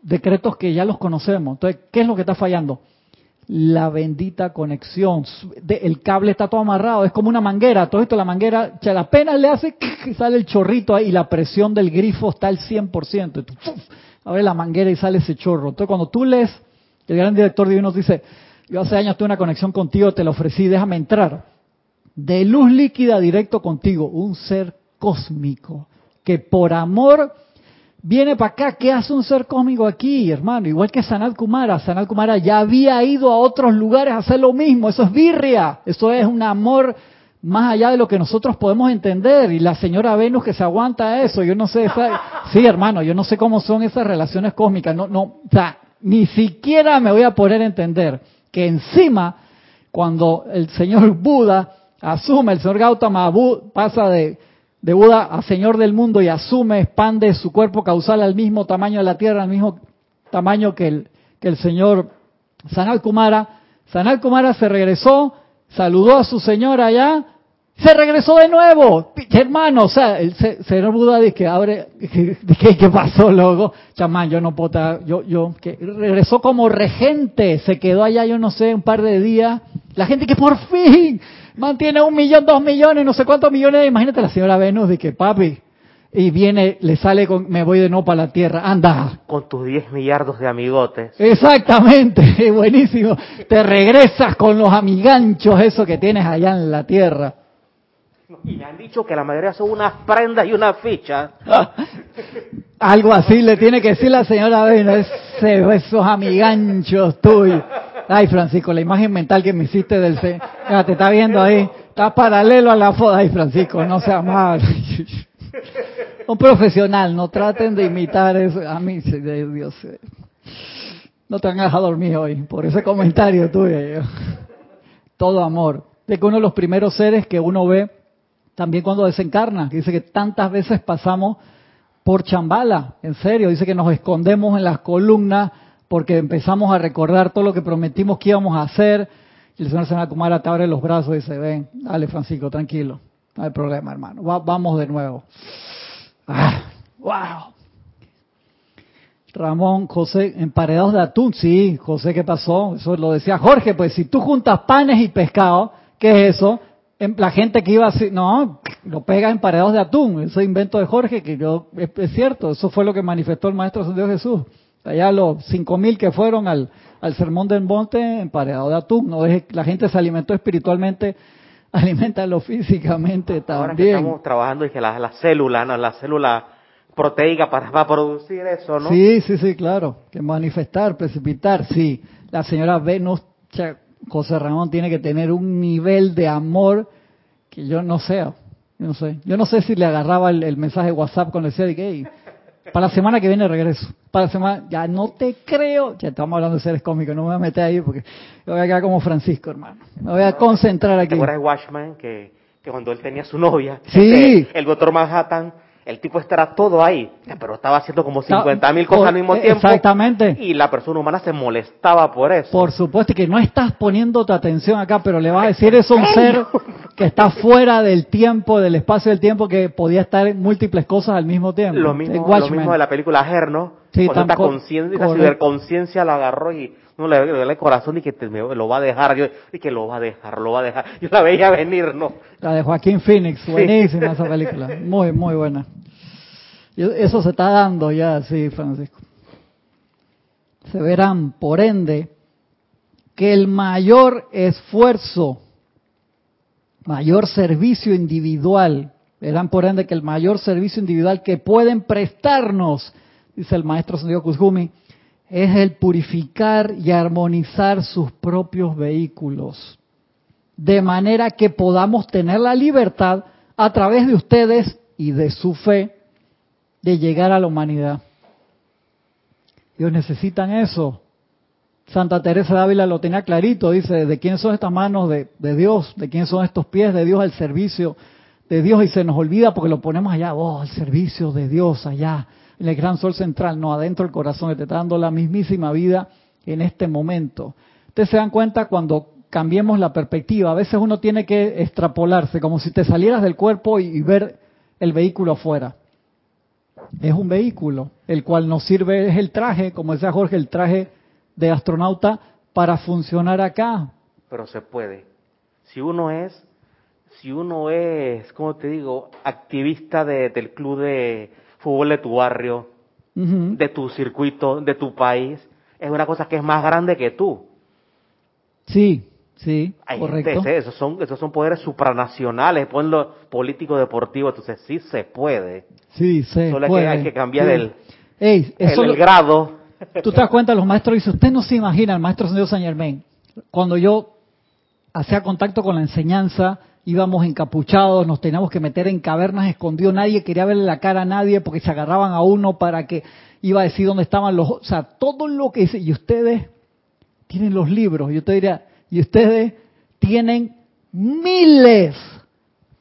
decretos que ya los conocemos. Entonces, ¿qué es lo que está fallando? La bendita conexión. el cable está todo amarrado, es como una manguera. Todo esto, la manguera, la apenas le hace <laughs> y sale el chorrito y la presión del grifo está al 100%. abre la manguera y sale ese chorro. Entonces, cuando tú lees, el gran director divino dice, yo hace años tuve una conexión contigo, te la ofrecí, déjame entrar. De luz líquida directo contigo, un ser cósmico, que por amor viene para acá. ¿Qué hace un ser cósmico aquí, hermano? Igual que Sanat Kumara. Sanat Kumara ya había ido a otros lugares a hacer lo mismo. Eso es birria. Eso es un amor más allá de lo que nosotros podemos entender. Y la señora Venus que se aguanta eso. Yo no sé. <laughs> Sí, hermano, yo no sé cómo son esas relaciones cósmicas. No, no, o sea, ni siquiera me voy a poder entender que encima, cuando el señor Buda asume, el señor Gautama pasa de de Buda a Señor del mundo y asume, expande su cuerpo causal al mismo tamaño de la Tierra, al mismo tamaño que el, que el Señor Sanal Kumara. Sanal Kumara se regresó, saludó a su Señor allá, se regresó de nuevo, hermano, o sea, el señor Buda dice que abre, <laughs> ¿qué, qué pasó luego? Chamán, yo no puedo yo, yo, que regresó como regente, se quedó allá, yo no sé, un par de días, la gente que por fin, mantiene un millón, dos millones, no sé cuántos millones. Imagínate la señora Venus de que, papi, y viene, le sale con, me voy de nuevo para la tierra, anda. Con tus 10 millardos de amigotes. Exactamente, <laughs> buenísimo. Te regresas con los amiganchos, eso que tienes allá en la tierra. Y me han dicho que la mayoría son unas prendas y unas fichas. <laughs> Algo así le tiene que decir la señora Vena, ese, esos amiganchos tuyos. Ay, Francisco, la imagen mental que me hiciste del... te está viendo ahí, está paralelo a la foto. Ay, Francisco, no sea mal. Un profesional, no traten de imitar eso. A mí, Dios, no te van a dejar dormir hoy por ese comentario tuyo. Todo amor. De que uno de los primeros seres que uno ve también cuando desencarna, dice que tantas veces pasamos por chambala, en serio, dice que nos escondemos en las columnas porque empezamos a recordar todo lo que prometimos que íbamos a hacer. Y el Señor se Kumara te abre los brazos y dice, ven, dale Francisco, tranquilo, no hay problema hermano, vamos de nuevo. Ah, wow. Ramón, José, emparedados de atún, sí, José, ¿qué pasó? Eso lo decía Jorge, pues si tú juntas panes y pescado, ¿qué es eso? La gente que iba así, no, lo pega emparedados de atún, ese invento de Jorge, que yo, es, cierto, eso fue lo que manifestó el Maestro San Dios Jesús. Allá los cinco mil que fueron al, al sermón del monte, emparedado de atún, no es la gente se alimentó espiritualmente, <laughs> alimentalo físicamente también. Ahora que estamos trabajando y que la, la célula, no, la célula proteica para, producir eso, ¿no? Sí, sí, sí, claro. Que manifestar, precipitar, sí. La señora Venus, José Ramón, tiene que tener un nivel de amor que yo no sé. Yo no sé. Yo no sé si le agarraba el, mensaje de WhatsApp con decía de que, para la semana que viene regreso. Para la semana, ya no te creo. Ya estamos hablando de seres cómicos, no me voy a meter ahí porque yo voy a quedar como Francisco, hermano. Me voy a concentrar aquí. ¿Te acuerdas de Watchman que, que cuando él tenía su novia? Sí. el doctor Manhattan el tipo estará todo ahí, pero estaba haciendo como 50 mil cosas al mismo eh, tiempo. Exactamente. Y la persona humana se molestaba por eso. Por supuesto que no estás poniendo tu atención acá, pero le vas a decir eso a un ser que está fuera del tiempo, del espacio del tiempo, que podía estar en múltiples cosas al mismo tiempo. Lo mismo, lo mismo de la película Her, ¿no? Sí, esta conciencia, la agarró y no le dio el corazón y que lo va a dejar, yo, y que lo va a dejar, lo va a dejar. Yo la veía venir, ¿no? La de Joaquín Phoenix, buenísima esa película, muy, muy buena. Eso se está dando ya, sí, Francisco. Se verán, por ende, que el mayor esfuerzo, mayor servicio individual, verán por ende que el mayor servicio individual que pueden prestarnos, dice el maestro Sendio Kuzumi, es el purificar y armonizar sus propios vehículos, de manera que podamos tener la libertad a través de ustedes y de su fe de llegar a la humanidad. Ellos necesitan eso. Santa Teresa de Ávila lo tenía clarito, dice, ¿de quién son estas manos de, Dios? ¿De quién son estos pies de Dios al servicio de Dios? Y se nos olvida porque lo ponemos allá, oh, al servicio de Dios allá, el gran sol central, no, adentro del corazón, te está dando la mismísima vida en este momento. Ustedes se dan cuenta cuando cambiemos la perspectiva, a veces uno tiene que extrapolarse, como si te salieras del cuerpo y ver el vehículo afuera es un vehículo, el cual nos sirve, es el traje, como decía Jorge, el traje de astronauta para funcionar acá. Pero se puede. Si uno es, si uno es, ¿cómo te digo?, activista del club de fútbol de tu barrio, de tu circuito, de tu país, es una cosa que es más grande que tú. Sí, Sí, correcto. esos, son, esos son poderes supranacionales, ponlo político deportivo, entonces sí se puede. Sí, se Solo puede. hay que cambiar el, el, grado. <laughs> Tú te das cuenta, los maestros dicen, usted no se imagina, el maestro señor San Germain, cuando yo hacía contacto con la enseñanza, íbamos encapuchados, nos teníamos que meter en cavernas escondidos, nadie quería verle la cara a nadie porque se agarraban a uno para que iba a decir dónde estaban los... O sea, todo lo que y ustedes tienen los libros, yo te diría, y ustedes tienen miles,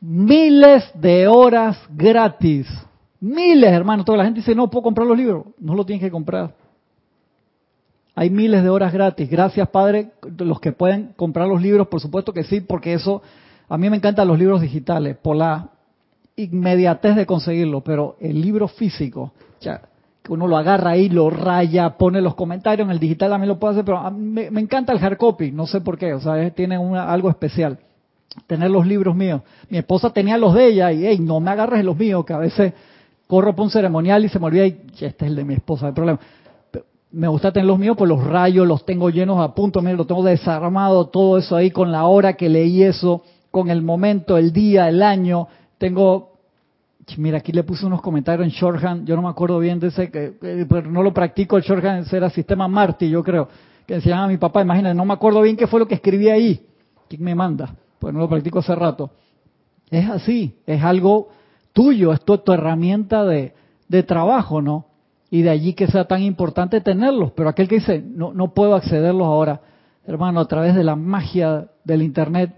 miles de horas gratis. Miles, hermano. Toda la gente dice, no puedo comprar los libros. No lo tienen que comprar. Hay miles de horas gratis. Gracias, Padre. Los que pueden comprar los libros, por supuesto que sí, porque eso, a mí me encantan los libros digitales, por la inmediatez de conseguirlo, pero el libro físico, ya, uno lo agarra ahí, lo raya, pone los comentarios, en el digital también lo puede hacer, pero me, encanta el hard copy, no sé por qué, o sea, tiene algo especial. Tener los libros míos. Mi esposa tenía los de ella y, hey, no me agarres los míos, que a veces corro por un ceremonial y se me olvida y este es el de mi esposa, hay problema. me gusta tener los míos, pues los rayos los tengo llenos a punto, mira, lo tengo desarmado, todo eso ahí con la hora que leí eso, con el momento, el día, el año. Tengo, mira, aquí le puse unos comentarios en shorthand, yo no me acuerdo bien de ese, pero no lo practico, el shorthand era sistema Marty, yo creo, que se llama mi papá, imagínate, no me acuerdo bien qué fue lo que escribí ahí. ¿Quién me manda? Pues no lo practico hace rato. Es así, es algo tuyo, es tu, tu herramienta de, de trabajo, ¿no? Y de allí que sea tan importante tenerlos. Pero aquel que dice, no, no puedo accederlos ahora, hermano, a través de la magia del Internet,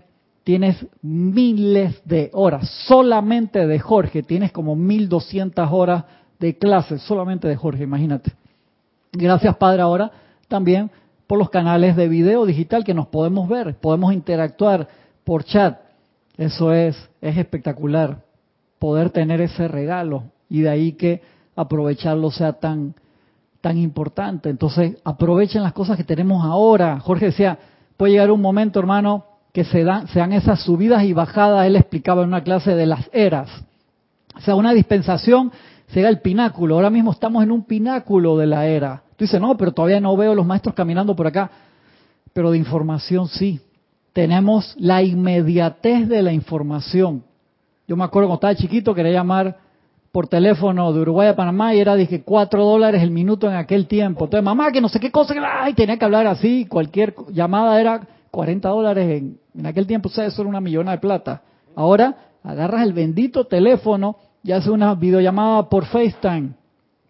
tienes miles de horas. Solamente de Jorge, tienes como 1200 horas de clases, solamente de Jorge, imagínate. Gracias, Padre, ahora también por los canales de video digital que nos podemos ver, podemos interactuar por chat. Eso es, es espectacular poder tener ese regalo y de ahí que aprovecharlo sea tan, tan importante. Entonces, aprovechen las cosas que tenemos ahora. Jorge decía, puede llegar un momento, hermano, que se dan, sean esas subidas y bajadas. Él explicaba en una clase de las eras. O sea, una dispensación será el pináculo. Ahora mismo estamos en un pináculo de la era. Tú dices, no, pero todavía no veo los maestros caminando por acá. Pero de información sí. Tenemos la inmediatez de la información. Yo me acuerdo cuando estaba chiquito, quería llamar por teléfono de Uruguay a Panamá y era, dije, cuatro dólares el minuto en aquel tiempo. Entonces, mamá, que no sé qué cosa, ay, tenía que hablar así, cualquier llamada era 40 dólares en, aquel tiempo, o sea, eso era una millona de plata. Ahora, agarras el bendito teléfono y haces una videollamada por FaceTime,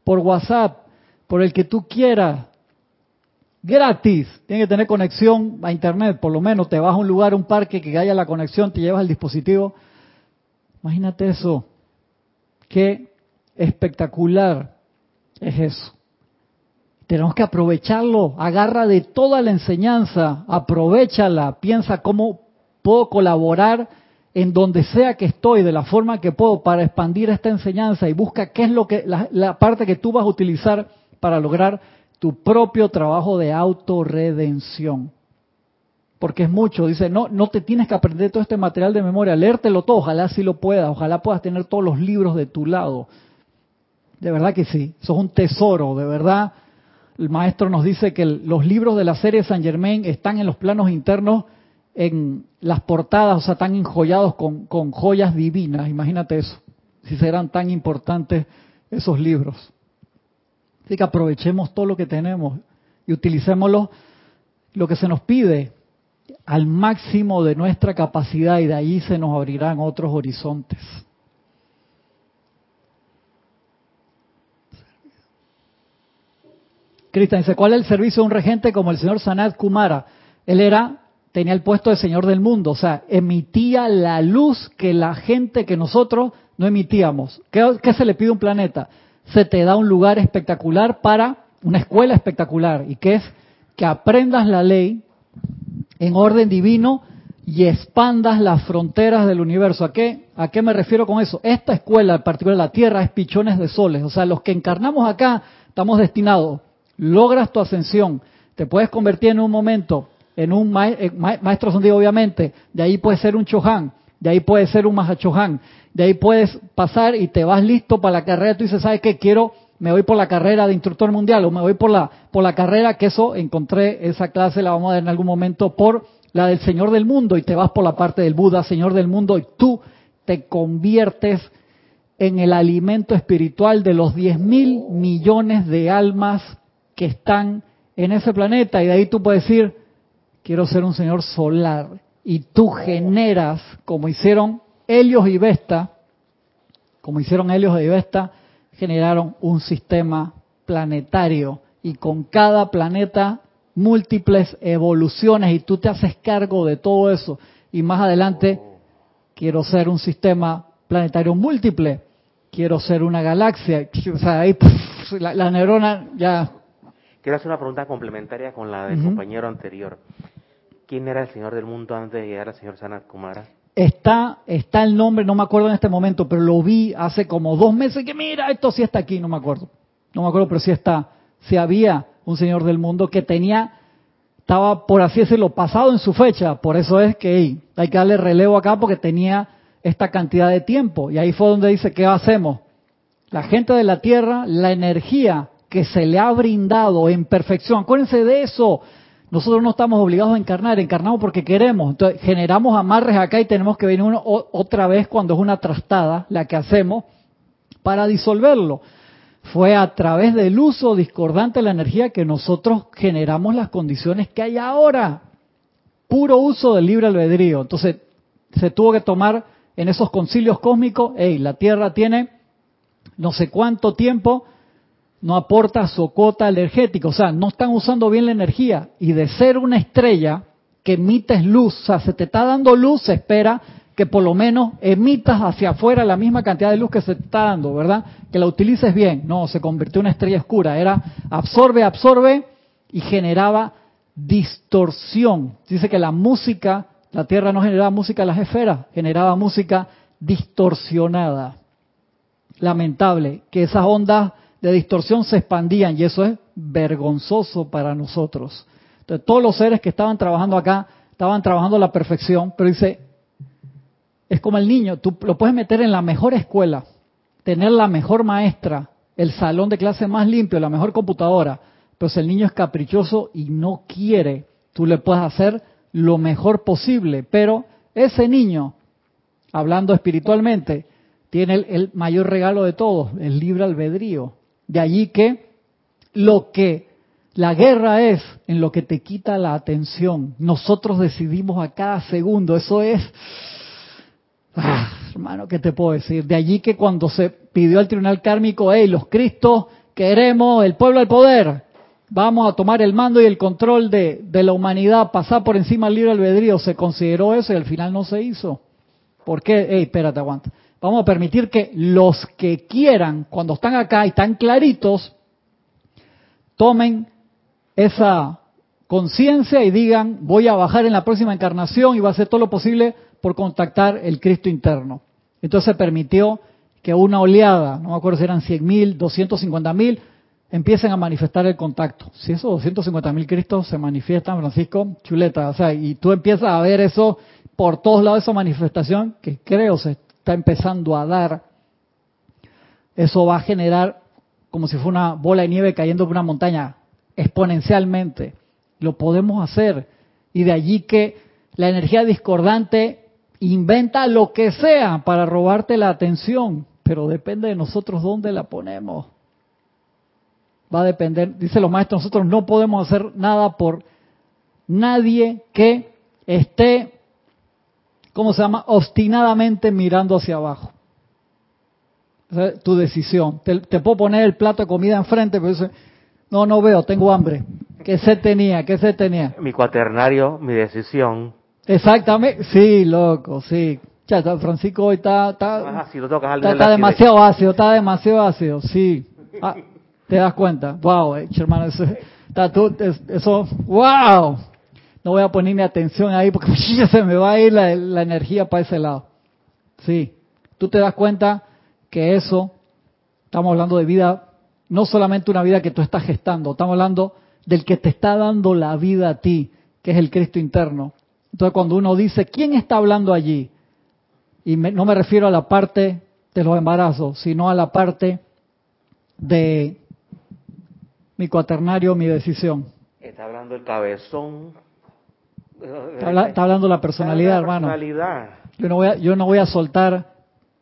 por WhatsApp, por el que tú quieras, gratis. Tiene que tener conexión a Internet, por lo menos te vas a un lugar, un parque que haya la conexión, te llevas el dispositivo Imagínate eso. Qué espectacular es eso. Tenemos que aprovecharlo. Agarra de toda la enseñanza, aprovechala, piensa cómo puedo colaborar en donde sea que estoy, de la forma que puedo, para expandir esta enseñanza y busca qué es lo que la, la parte que tú vas a utilizar para lograr tu propio trabajo de autorredención porque es mucho. Dice, no, no te tienes que aprender todo este material de memoria, leértelo todo, ojalá sí lo puedas, ojalá puedas tener todos los libros de tu lado. De verdad que sí, eso es un tesoro, de verdad. El maestro nos dice que los libros de la serie San Germain están en los planos internos, en las portadas, o sea, están enjollados con, con joyas divinas, imagínate eso, si serán tan importantes esos libros. Así que aprovechemos todo lo que tenemos y utilicémoslo lo que se nos pide al máximo de nuestra capacidad y de ahí se nos abrirán otros horizontes. Cristian dice, ¿cuál es el servicio de un regente como el señor Sanat Kumara? Él era, tenía el puesto de señor del mundo, o sea, emitía la luz que la gente, que nosotros no emitíamos. ¿Qué, se le pide a un planeta? Se te da un lugar espectacular para una escuela espectacular, y que es que aprendas la ley, en orden divino y expandas las fronteras del universo. ¿A qué, ¿A qué me refiero con eso? Esta escuela, en particular la Tierra, es pichones de soles. O sea, los que encarnamos acá estamos destinados. Logras tu ascensión, te puedes convertir en un momento en un eh, maestro sondido, obviamente. De ahí puedes ser un chohan, de ahí puedes ser un mahachohan, de ahí puedes pasar y te vas listo para la carrera. Tú dices, ¿sabes qué? Quiero me voy por la carrera de instructor mundial o me voy por la, por la carrera, que eso encontré, esa clase la vamos a dar en algún momento, por la del Señor del Mundo y te vas por la parte del Buda, Señor del Mundo, y tú te conviertes en el alimento espiritual de los 10 mil millones de almas que están en ese planeta. Y de ahí tú puedes decir, quiero ser un Señor solar. Y tú generas, como hicieron Helios y Vesta, como hicieron Helios y Vesta, generaron un sistema planetario. Y con cada planeta múltiples evoluciones. Y tú te haces cargo de todo eso. Y más adelante quiero ser un sistema planetario múltiple, quiero ser una galaxia, <laughs> o sea, ahí la, neurona ya... Quiero hacer una pregunta complementaria con la del compañero anterior. ¿Quién era el señor del mundo antes de llegar al señor Sanat Kumara? Está, está el nombre, no me acuerdo en este momento, pero lo vi hace como dos meses que mira, esto sí está aquí, no me acuerdo. No me acuerdo, pero sí está. Si había un señor del mundo que tenía, estaba, por así decirlo, pasado en su fecha. Por eso es que hay que darle relevo acá porque tenía esta cantidad de tiempo. Y ahí fue donde dice, ¿qué hacemos? La gente de la Tierra, la energía que se le ha brindado en perfección. Acuérdense de eso. Nosotros no estamos obligados a encarnar, encarnamos porque queremos. Entonces generamos amarres acá y tenemos que venir uno, otra vez cuando es una trastada la que hacemos para disolverlo. Fue a través del uso discordante de la energía que nosotros generamos las condiciones que hay ahora. Puro uso del libre albedrío. Entonces se tuvo que tomar en esos concilios cósmicos, hey, la Tierra tiene no sé cuánto tiempo no aporta su cuota energética, o sea, no están usando bien la energía. Y de ser una estrella que emites luz, o sea, se te está dando luz, se espera que por lo menos emitas hacia afuera la misma cantidad de luz que se te está dando, ¿verdad? Que la utilices bien. No, se convirtió en una estrella oscura. Era absorbe, absorbe y generaba distorsión. Dice que la música, la Tierra no generaba música a las esferas, generaba música distorsionada. Lamentable que esas ondas de distorsión se expandían y eso es vergonzoso para nosotros. Entonces, todos los seres que estaban trabajando acá estaban trabajando a la perfección, pero dice, es como el niño, tú lo puedes meter en la mejor escuela, tener la mejor maestra, el salón de clase más limpio, la mejor computadora, pero si el niño es caprichoso y no quiere, tú le puedes hacer lo mejor posible, pero ese niño, hablando espiritualmente, tiene el, el mayor regalo de todos, el libre albedrío. De allí que lo que la guerra es en lo que te quita la atención. Nosotros decidimos a cada segundo. Eso es, ah, hermano, ¿qué te puedo decir? De allí que cuando se pidió al tribunal kármico, hey, los cristos queremos el pueblo al poder. Vamos a tomar el mando y el control de, de la humanidad, pasar por encima del libre albedrío. Se consideró eso y al final no se hizo. ¿Por qué? Hey, espérate, aguanta. Vamos a permitir que los que quieran, cuando están acá y están claritos, tomen esa conciencia y digan, voy a bajar en la próxima encarnación y voy a hacer todo lo posible por contactar el Cristo interno. Entonces se permitió que una oleada, no me acuerdo si eran 100 mil, 250 mil, empiecen a manifestar el contacto. Si esos 250 mil Cristos se manifiestan, Francisco, chuleta, o sea, y tú empiezas a ver eso por todos lados, esa manifestación que creo se está empezando a dar, eso va a generar como si fuera una bola de nieve cayendo por una montaña exponencialmente. Lo podemos hacer. Y de allí que la energía discordante inventa lo que sea para robarte la atención, pero depende de nosotros dónde la ponemos. Va a depender, dice los maestros, nosotros no podemos hacer nada por nadie que esté ¿cómo se llama? Obstinadamente mirando hacia abajo. tu decisión. Te, puedo poner el plato de comida enfrente, pero dice, no, no veo, tengo hambre. ¿Qué se tenía? ¿Qué se tenía? Mi cuaternario, mi decisión. Exactamente, sí, loco, sí. Ya, Francisco hoy está, está, está, demasiado ácido, está demasiado ácido, sí. Ah, ¿Te das cuenta? Wow, eh, hermano, eso, eso, wow no voy a poner mi atención ahí porque <laughs> se me va a ir la, energía para ese lado. Sí, tú te das cuenta que eso, estamos hablando de vida, no solamente una vida que tú estás gestando, estamos hablando del que te está dando la vida a ti, que es el Cristo interno. Entonces cuando uno dice, ¿quién está hablando allí? Y no me refiero a la parte de los embarazos, sino a la parte de mi cuaternario, mi decisión. Está hablando el cabezón Está, hablando la personalidad, hermano. Yo no voy a, yo no voy a soltar,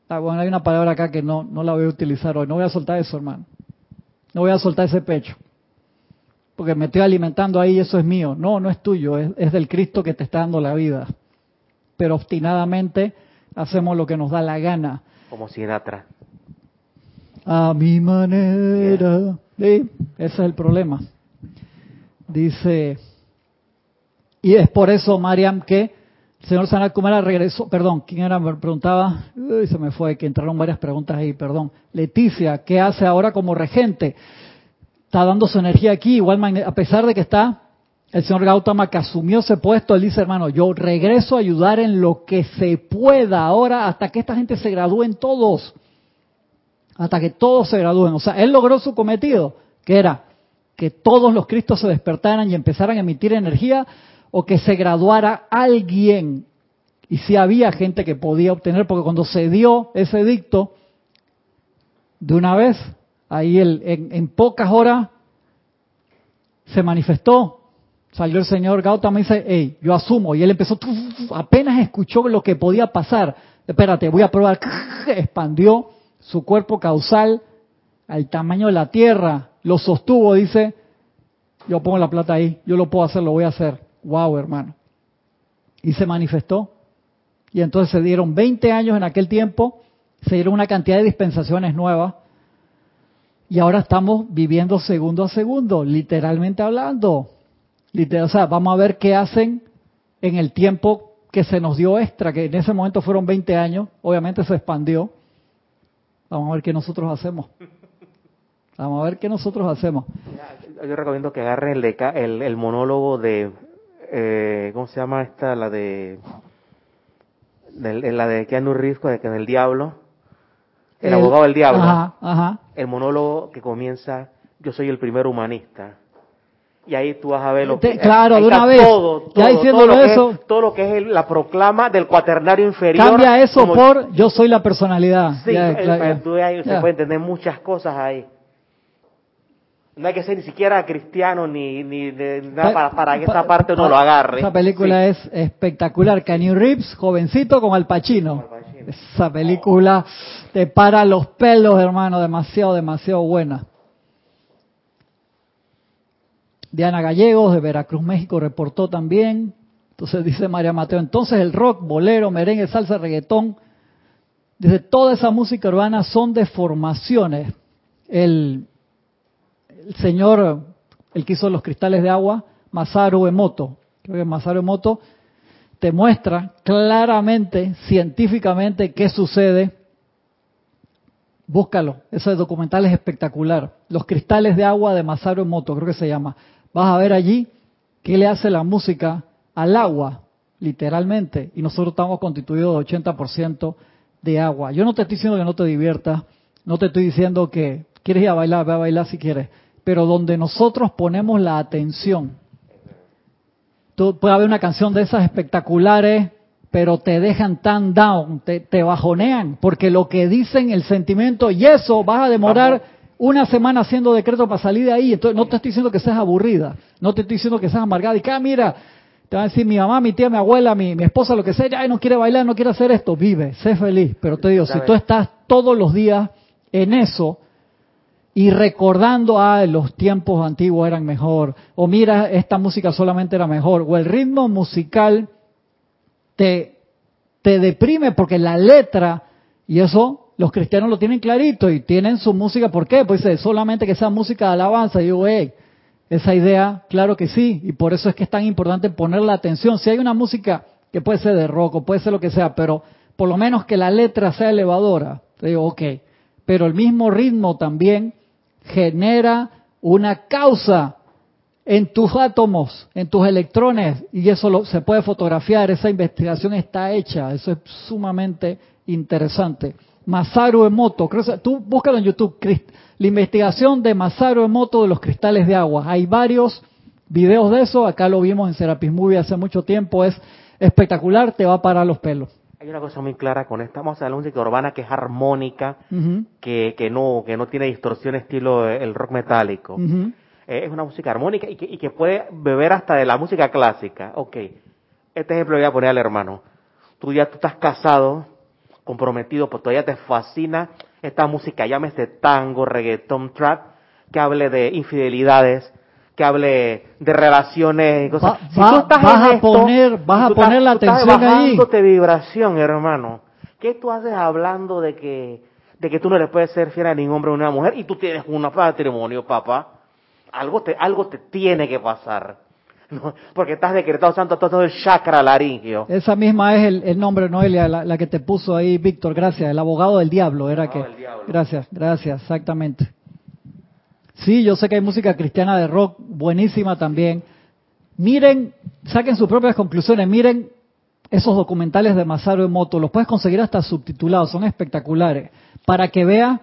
ah, bueno, hay una palabra acá que no, no la voy a utilizar hoy, no voy a soltar eso, hermano. No voy a soltar ese pecho. Porque me estoy alimentando ahí y eso es mío. No, no es tuyo, es, es del Cristo que te está dando la vida. Pero obstinadamente hacemos lo que nos da la gana. Como Sinatra. A mi manera. Sí, ese es el problema. Dice y es por eso, Mariam, que el señor Sanat Kumara regresó, perdón, ¿quién era? Me preguntaba, uy, se me fue, que entraron varias preguntas ahí, perdón. Leticia, ¿qué hace ahora como regente? Está dando su energía aquí, igual a pesar de que está el señor Gautama que asumió ese puesto, él dice, hermano, yo regreso a ayudar en lo que se pueda ahora hasta que esta gente se gradúen todos. Hasta que todos se gradúen. O sea, él logró su cometido, que era que todos los cristos se despertaran y empezaran a emitir energía o que se graduara alguien. Y si había gente que podía obtener, porque cuando se dio ese dicto, de una vez, ahí el, en, pocas horas se manifestó. Salió el señor Gautama y dice, hey, yo asumo. Y él empezó, apenas escuchó lo que podía pasar. Espérate, voy a probar. <laughs> Expandió su cuerpo causal al tamaño de la tierra. Lo sostuvo, dice, yo pongo la plata ahí, yo lo puedo hacer, lo voy a hacer. Wow, hermano. Y se manifestó. Y entonces se dieron 20 años en aquel tiempo, se dieron una cantidad de dispensaciones nuevas. Y ahora estamos viviendo segundo a segundo, literalmente hablando. Literal, o sea, vamos a ver qué hacen en el tiempo que se nos dio extra, que en ese momento fueron 20 años, obviamente se expandió. Vamos a ver qué nosotros hacemos. Vamos a ver qué nosotros hacemos. Yo recomiendo que agarren el, el, monólogo de, eh, ¿cómo se llama esta? La de, la de Keanu Reeves, de que el diablo, el, abogado del diablo. Ajá, ajá. El monólogo que comienza, yo soy el primer humanista y ahí tú vas a ver lo que claro de una vez. todo, todo, ya diciéndolo todo eso es, todo lo que es la proclama del cuaternario inferior cambia eso por yo soy la personalidad sí tú ahí, se puede entender muchas cosas ahí no hay que ser ni siquiera cristiano ni, ni de, nada para, para, que esa parte no lo agarre. Esa película es espectacular. Kenny Reeves, jovencito con Al Pacino. Esa película te para los pelos, hermano. Demasiado, demasiado buena. Diana Gallegos de Veracruz, México, reportó también. Entonces dice María Mateo, entonces el rock, bolero, merengue, salsa, reggaetón, desde toda esa música urbana son deformaciones. El, el señor, el que hizo los cristales de agua, Masaru Emoto, creo que Masaru Emoto, te muestra claramente, científicamente, qué sucede. Búscalo, ese documental es espectacular. Los cristales de agua de Masaru Emoto, creo que se llama. Vas a ver allí qué le hace la música al agua, literalmente. Y nosotros estamos constituidos de 80% de agua. Yo no te estoy diciendo que no te diviertas, no te estoy diciendo que quieres ir a bailar, ve a bailar si quieres pero donde nosotros ponemos la atención. Tú, puede haber una canción de esas espectaculares, pero te dejan tan down, te, bajonean, porque lo que dicen, el sentimiento, y eso vas a demorar una semana haciendo decreto para salir de ahí. Entonces, no te estoy diciendo que seas aburrida, no te estoy diciendo que seas amargada. Y que, ah, mira, te van a decir mi mamá, mi tía, mi abuela, mi, mi esposa, lo que sea, ay, no quiere bailar, no quiere hacer esto. Vive, sé feliz. Pero te digo, si tú estás todos los días en eso, y recordando, ah, los tiempos antiguos eran mejor, o mira, esta música solamente era mejor, o el ritmo musical te, te deprime porque la letra, y eso los cristianos lo tienen clarito y tienen su música, ¿por qué? Pues solamente que sea música de alabanza, y digo, hey, esa idea, claro que sí, y por eso es que es tan importante poner la atención. Si hay una música que puede ser de rock o puede ser lo que sea, pero por lo menos que la letra sea elevadora, te digo, ok, pero el mismo ritmo también genera una causa en tus átomos, en tus electrones, y eso se puede fotografiar, esa investigación está hecha, eso es sumamente interesante. Masaru Emoto, tú búscalo en YouTube, la investigación de Masaru Emoto de los cristales de agua. Hay varios videos de eso, acá lo vimos en Serapis Movie hace mucho tiempo, es espectacular, te va a parar los pelos. Hay una cosa muy clara con esta, vamos a la música urbana que es armónica, que, que, no, que no tiene distorsión estilo el rock metálico. Eh, es una música armónica y que, y que puede beber hasta de la música clásica. Ok, este ejemplo lo voy a poner al hermano. Tú ya tú estás casado, comprometido, pues todavía te fascina esta música, llámese tango, reggaeton, trap, que hable de infidelidades, que hable de relaciones y cosas. si tú estás vas a poner, vas a poner la atención ahí. de vibración, hermano. ¿Qué tú haces hablando de que de que tú no le puedes ser fiel a ningún hombre o una mujer y tú tienes un matrimonio, papá? Algo te algo te tiene que pasar. <laughs> Porque estás decretado santo todo el chakra laringio. Esa misma es el, nombre, Noelia, la, que te puso ahí, Víctor, gracias. El abogado del diablo, era que. Gracias, gracias, exactamente. Sí, yo sé que hay música cristiana de rock buenísima también. Miren, saquen sus propias conclusiones, miren esos documentales de Masaru Emoto, los puedes conseguir hasta subtitulados, son espectaculares, para que vea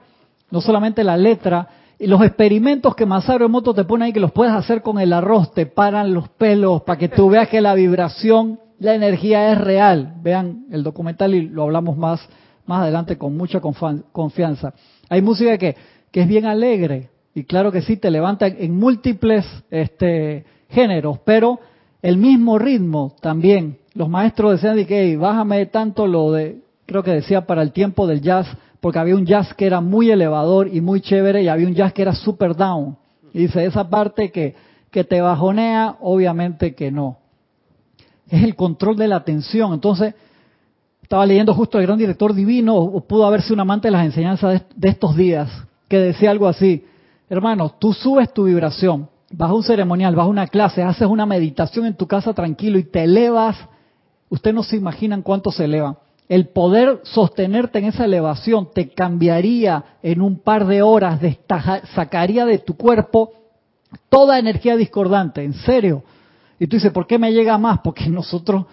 no solamente la letra, y los experimentos que Masaru Emoto te pone ahí, que los puedes hacer con el arroz, te paran los pelos, para que tú veas que la vibración, la energía es real. Vean el documental y lo hablamos más, más adelante con mucha confianza. Hay música que, que es bien alegre, y claro que sí, te levanta en múltiples este, géneros, pero el mismo ritmo también. Los maestros decían de que bájame tanto lo de, creo que decía para el tiempo del jazz, porque había un jazz que era muy elevador y muy chévere y había un jazz que era super down. Y dice, esa parte que, que te bajonea, obviamente que no. Es el control de la atención. Entonces, estaba leyendo justo el gran director divino, o pudo haberse un amante de las enseñanzas de, estos días, que decía algo así, hermano, tú subes tu vibración, vas a un ceremonial, vas a una clase, haces una meditación en tu casa tranquilo y te elevas, ustedes no se imaginan cuánto se eleva. El poder sostenerte en esa elevación te cambiaría en un par de horas, sacaría de tu cuerpo toda energía discordante, en serio. Y tú dices, ¿por qué me llega más? Porque nosotros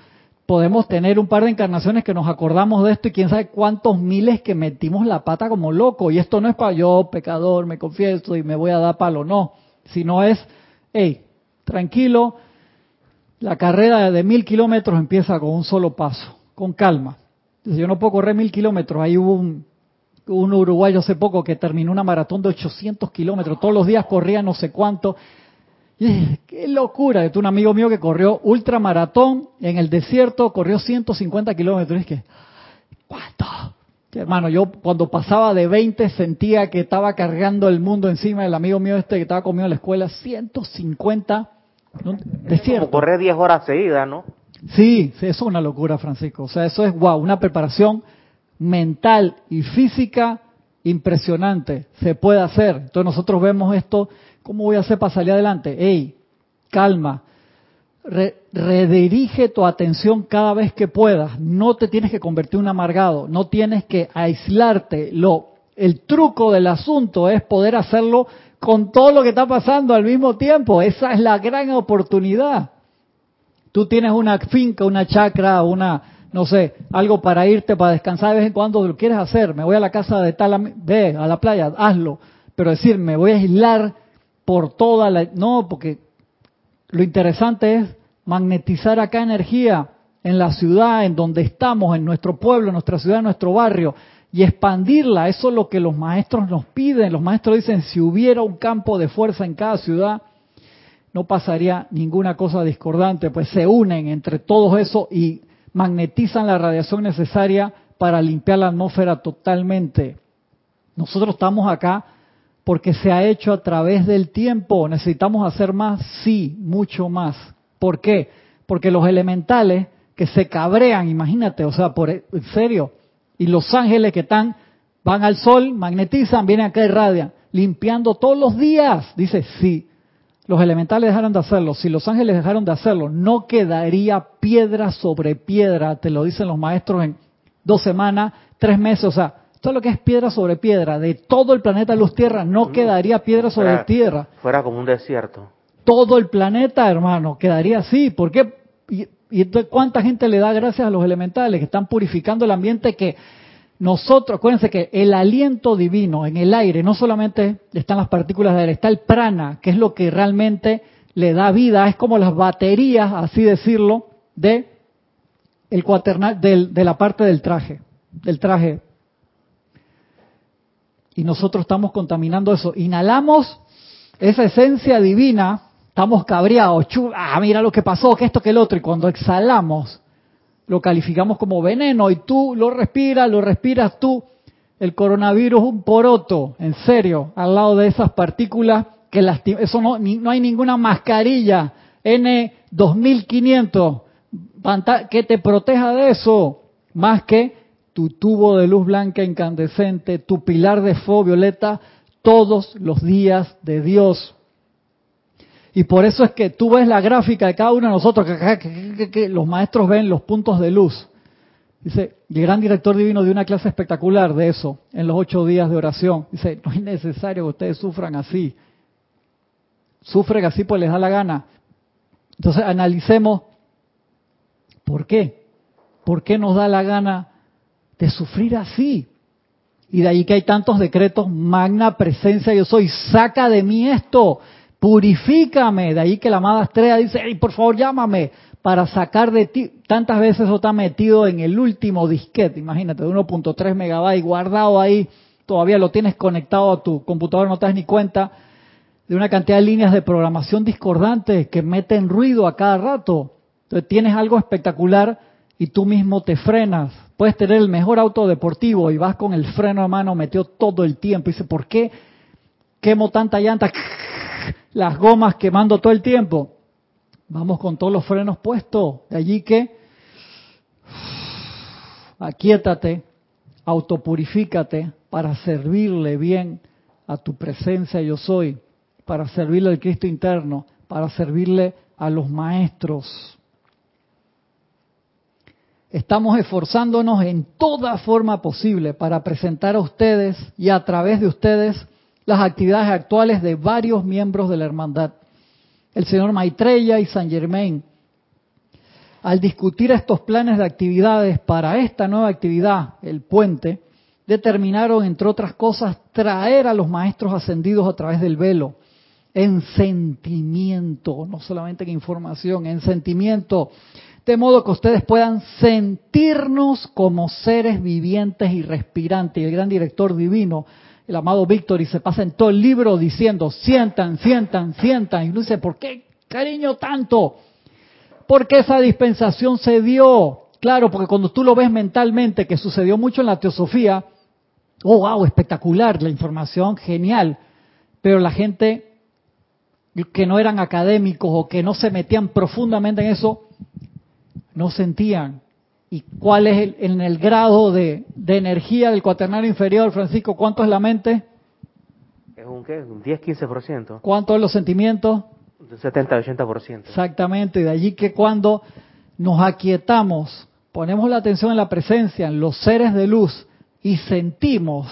podemos tener un par de encarnaciones que nos acordamos de esto y quién sabe cuántos miles que metimos la pata como loco. Y esto no es para yo, pecador, me confieso y me voy a dar palo, no. Sino es, hey, tranquilo, la carrera de mil kilómetros empieza con un solo paso, con calma. Yo no puedo correr mil kilómetros. Ahí hubo un, un uruguayo hace poco que terminó una maratón de 800 kilómetros. Todos los días corría no sé cuánto. Qué locura. Es un amigo mío que corrió ultramaratón en el desierto, corrió 150 kilómetros. Es que, ¿cuánto? hermano, yo cuando pasaba de 20 sentía que estaba cargando el mundo encima del amigo mío este que estaba conmigo en la escuela. 150 desierto. Correr 10 horas seguidas, ¿no? Sí, eso es una locura, Francisco. O sea, eso es wow, una preparación mental y física impresionante. Se puede hacer. Entonces nosotros vemos esto ¿Cómo voy a hacer para salir adelante? ¡Ey! Calma. redirige tu atención cada vez que puedas. No te tienes que convertir en un amargado. No tienes que aislarte. El truco del asunto es poder hacerlo con todo lo que está pasando al mismo tiempo. Esa es la gran oportunidad. Tú tienes una finca, una chacra, una, no sé, algo para irte, para descansar de vez en cuando, lo quieres hacer. Me voy a la casa de tal, ve a la playa, hazlo. Pero decir, me voy a aislar por toda la... No, porque lo interesante es magnetizar acá energía en la ciudad, en donde estamos, en nuestro pueblo, en nuestra ciudad, en nuestro barrio, y expandirla. Eso es lo que los maestros nos piden. Los maestros dicen, si hubiera un campo de fuerza en cada ciudad, no pasaría ninguna cosa discordante, pues se unen entre todos eso y magnetizan la radiación necesaria para limpiar la atmósfera totalmente. Nosotros estamos acá porque se ha hecho a través del tiempo. ¿Necesitamos hacer más? Sí, mucho más. ¿Por qué? Porque los elementales que se cabrean, imagínate, o sea, por en serio, y los ángeles que están, van al sol, magnetizan, vienen acá y radian, limpiando todos los días. Dice, sí, los elementales dejaron de hacerlo. Si los ángeles dejaron de hacerlo, no quedaría piedra sobre piedra, te lo dicen los maestros en dos semanas, tres meses, o sea, todo lo que es piedra sobre piedra de todo el planeta Luz Tierra, no mm. quedaría piedra sobre tierra. Fuera como un desierto. Todo el planeta, hermano, quedaría así. ¿Por qué? Y, y cuánta gente le da gracias a los elementales que están purificando el ambiente que nosotros, acuérdense que el aliento divino en el aire, no solamente están las partículas de aire, está el prana, que es lo que realmente le da vida, es como las baterías, así decirlo, de el cuaternal, de la parte del traje, del traje y nosotros estamos contaminando eso. Inhalamos esa esencia divina, estamos cabreados, ah, mira lo que pasó, que esto, que el otro, y cuando exhalamos, lo calificamos como veneno y tú lo respiras, lo respiras tú. El coronavirus un poroto, en serio, al lado de esas partículas que lastiman. Eso no, no hay ninguna mascarilla N2500 que te proteja de eso, más que tu tubo de luz blanca incandescente, tu pilar de fuego violeta, todos los días de Dios. Y por eso es que tú ves la gráfica de cada uno de nosotros, que, los maestros ven los puntos de luz. Dice, el gran director divino dio una clase espectacular de eso en los ocho días de oración. Dice, no es necesario que ustedes sufran así. Sufren así pues les da la gana. Entonces analicemos por qué. ¿Por qué nos da la gana de sufrir así. Y de ahí que hay tantos decretos, magna presencia yo soy, saca de mí esto, purifícame. De ahí que la amada estrella dice, hey, por favor llámame para sacar de ti. Tantas veces eso está metido en el último disquete, imagínate, de 1.3 megabytes guardado ahí, todavía lo tienes conectado a tu computadora, no te das ni cuenta. de una cantidad de líneas de programación discordantes que meten ruido a cada rato. Entonces tienes algo espectacular y tú mismo te frenas. Puedes tener el mejor auto deportivo y vas con el freno a mano metido todo el tiempo. Y dice, ¿por qué quemo tanta llanta? <laughs> Las gomas quemando todo el tiempo. Vamos con todos los frenos puestos. De allí que <sighs> aquíétate, autopurifícate para servirle bien a tu presencia yo soy, para servirle al Cristo interno, para servirle a los maestros. Estamos esforzándonos en toda forma posible para presentar a ustedes y a través de ustedes las actividades actuales de varios miembros de la hermandad. El señor Maitreya y San Germain, al discutir estos planes de actividades para esta nueva actividad, el puente, determinaron, entre otras cosas, traer a los maestros ascendidos a través del velo, en sentimiento, no solamente en información, en sentimiento, de modo que ustedes puedan sentirnos como seres vivientes y respirantes. Y el gran director divino, el amado Víctor, y se pasa en todo el libro diciendo, sientan, sientan, sientan. Y uno dice, ¿por qué cariño tanto? Porque esa dispensación se dio. Claro, porque cuando tú lo ves mentalmente, que sucedió mucho en la teosofía, oh, wow, espectacular, la información, genial. Pero la gente que no eran académicos o que no se metían profundamente en eso, no sentían. ¿Y cuál es el, en el grado de, energía del cuaternario inferior, Francisco? ¿Cuánto es la mente? Es un qué? Un 10-15%. ¿Cuánto es los sentimientos? Un 70-80%. Exactamente. Y de allí que cuando nos aquietamos, ponemos la atención en la presencia, en los seres de luz y sentimos,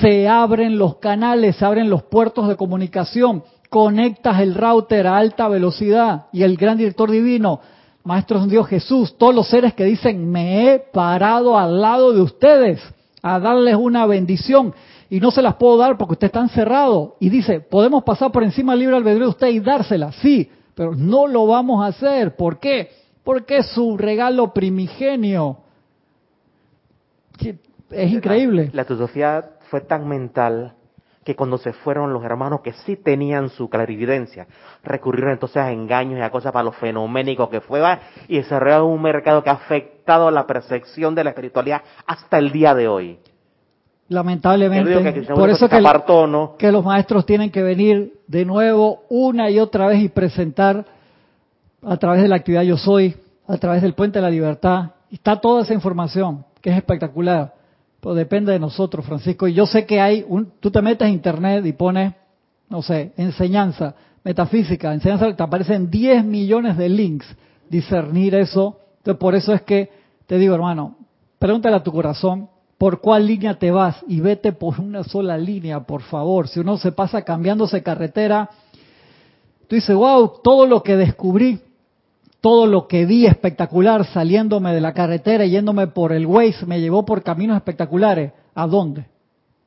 se abren los canales, se abren los puertos de comunicación, conectas el router a alta velocidad y el gran director divino Maestro Dios Jesús, todos los seres que dicen, me he parado al lado de ustedes a darles una bendición y no se las puedo dar porque usted está encerrado. Y dice, podemos pasar por encima del libre albedrío de usted y dársela, sí, pero no lo vamos a hacer. ¿Por qué? Porque es su regalo primigenio. Es increíble. La, la fue tan mental que cuando se fueron los hermanos que sí tenían su clarividencia, recurrieron entonces a engaños y a cosas para lo fenoménico que fue y desarrollaron un mercado que ha afectado la percepción de la espiritualidad hasta el día de hoy. Lamentablemente, por eso que, que los maestros tienen que venir de nuevo una y otra vez y presentar a través de la actividad Yo Soy, a través del Puente de la Libertad, está toda esa información, que es espectacular depende de nosotros, Francisco. Y yo sé que hay, un, tú te metes a internet y pones, no sé, enseñanza, metafísica, enseñanza, te aparecen 10 millones de links. Discernir eso. Entonces, por eso es que te digo, hermano, pregúntale a tu corazón por cuál línea te vas y vete por una sola línea, por favor. Si uno se pasa cambiándose carretera, tú dices, wow, todo lo que descubrí todo lo que vi espectacular saliéndome de la carretera y yéndome por el Waze me llevó por caminos espectaculares. ¿A dónde?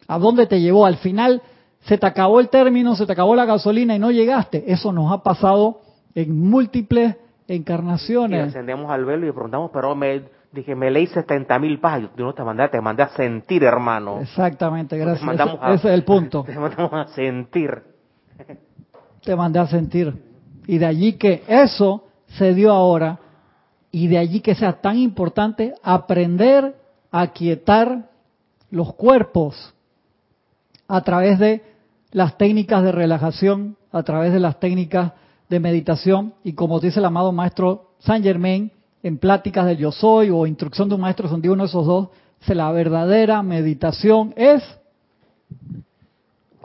¿A dónde te llevó? Al final se te acabó el término, se te acabó la gasolina y no llegaste. Eso nos ha pasado en múltiples encarnaciones. Y ascendemos al velo y preguntamos, pero me dije, me leí 70 mil páginas. Yo no te mandé, te mandé a sentir, hermano. Exactamente, gracias. ese es el punto. <laughs> Te mandamos a sentir. Te mandé a sentir. Y de allí que eso se dio ahora y de allí que sea tan importante aprender a quietar los cuerpos a través de las técnicas de relajación, a través de las técnicas de meditación y como dice el amado maestro Saint Germain en pláticas del yo soy o instrucción de un maestro son uno de esos dos, la verdadera meditación es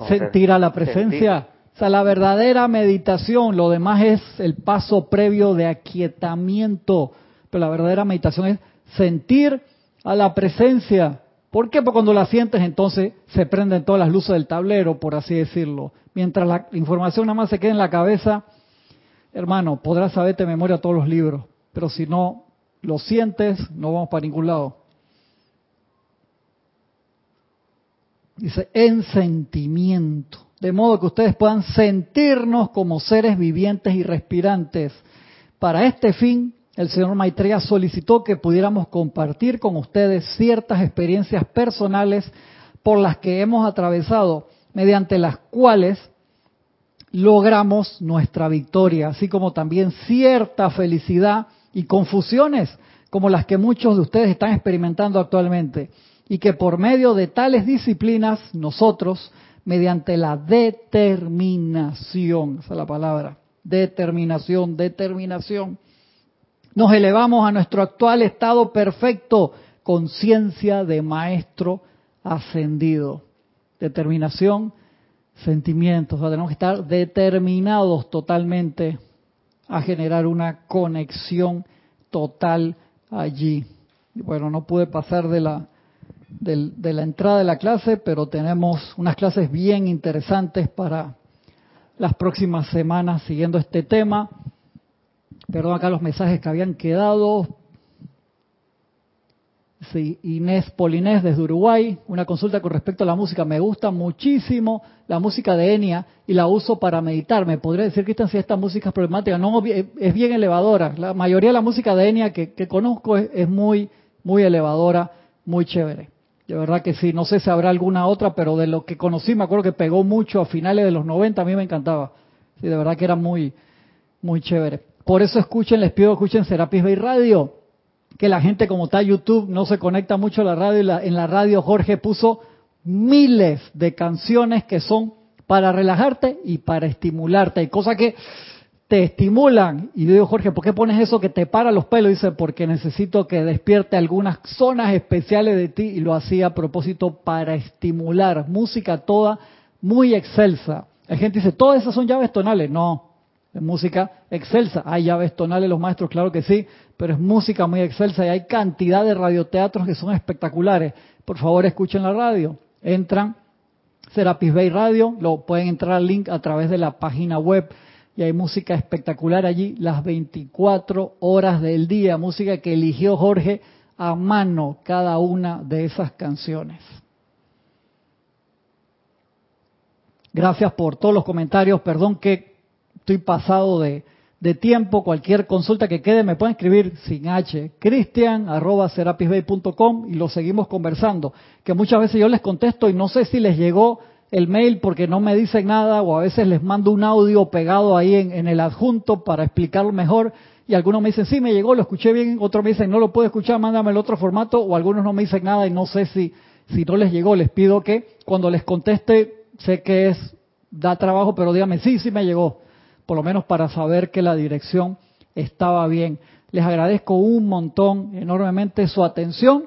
sentir a la presencia. O sea, la verdadera meditación, lo demás es el paso previo de aquietamiento, pero la verdadera meditación es sentir a la presencia. ¿Por qué? Porque cuando la sientes entonces se prenden todas las luces del tablero, por así decirlo. Mientras la información nada más se quede en la cabeza, hermano, podrás saberte de memoria todos los libros, pero si no lo sientes, no vamos para ningún lado. Dice, en sentimiento de modo que ustedes puedan sentirnos como seres vivientes y respirantes. Para este fin, el señor Maitreya solicitó que pudiéramos compartir con ustedes ciertas experiencias personales por las que hemos atravesado, mediante las cuales logramos nuestra victoria, así como también cierta felicidad y confusiones como las que muchos de ustedes están experimentando actualmente, y que por medio de tales disciplinas nosotros, mediante la determinación, esa es la palabra, determinación, determinación, nos elevamos a nuestro actual estado perfecto, conciencia de maestro ascendido. Determinación, sentimientos. tenemos que estar determinados totalmente a generar una conexión total allí. Bueno, no pude pasar de la, de la entrada de la clase, pero tenemos unas clases bien interesantes para las próximas semanas siguiendo este tema. Perdón acá los mensajes que habían quedado. Sí, Inés Polinés desde Uruguay, una consulta con respecto a la música. Me gusta muchísimo la música de Enia y la uso para meditar. ¿Me podría decir, Cristian, si esta música es problemática? No, es bien elevadora. La mayoría de la música de Enia que, conozco es, muy, muy elevadora, muy chévere. De verdad que sí, no sé si habrá alguna otra, pero de lo que conocí me acuerdo que pegó mucho a finales de los 90, a mí me encantaba. Sí, de verdad que era muy, muy chévere. Por eso escuchen, les pido escuchen Serapis Bay Radio que la gente como está YouTube no se conecta mucho a la radio y en la radio Jorge puso miles de canciones que son para relajarte y para estimularte. Hay cosas que te estimulan. Y yo digo, Jorge, ¿por qué pones eso que te para los pelos? Dice, porque necesito que despierte algunas zonas especiales de ti y lo hacía a propósito para estimular. Música toda muy excelsa. La gente dice, todas esas son llaves tonales. No, es música excelsa. Hay llaves tonales los maestros, claro que sí, pero es música muy excelsa y hay cantidad de radioteatros que son espectaculares. Por favor, escuchen la radio. Entran Serapis Bay Radio, lo pueden entrar al link a través de la página web y hay música espectacular allí las 24 horas del día, música que eligió Jorge a mano cada una de esas canciones. Gracias por todos los comentarios, perdón que estoy pasado de, de tiempo, cualquier consulta que quede me pueden escribir sin H, cristian arroba y lo seguimos conversando. Que muchas veces yo les contesto y no sé si les llegó el mail porque no me dicen nada o a veces les mando un audio pegado ahí en, el adjunto para explicarlo mejor y algunos me dicen sí me llegó, lo escuché bien, otros me dicen no lo puedo escuchar, mándame el otro formato o algunos no me dicen nada y no sé si, si no les llegó, les pido que cuando les conteste, sé que es, da trabajo, pero díganme sí, sí me llegó por lo menos para saber que la dirección estaba bien. Les agradezco un montón, enormemente su atención.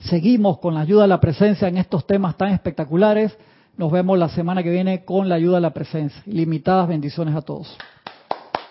Seguimos con la ayuda de la presencia en estos temas tan espectaculares. Nos vemos la semana que viene con la ayuda de la presencia. Limitadas bendiciones a todos.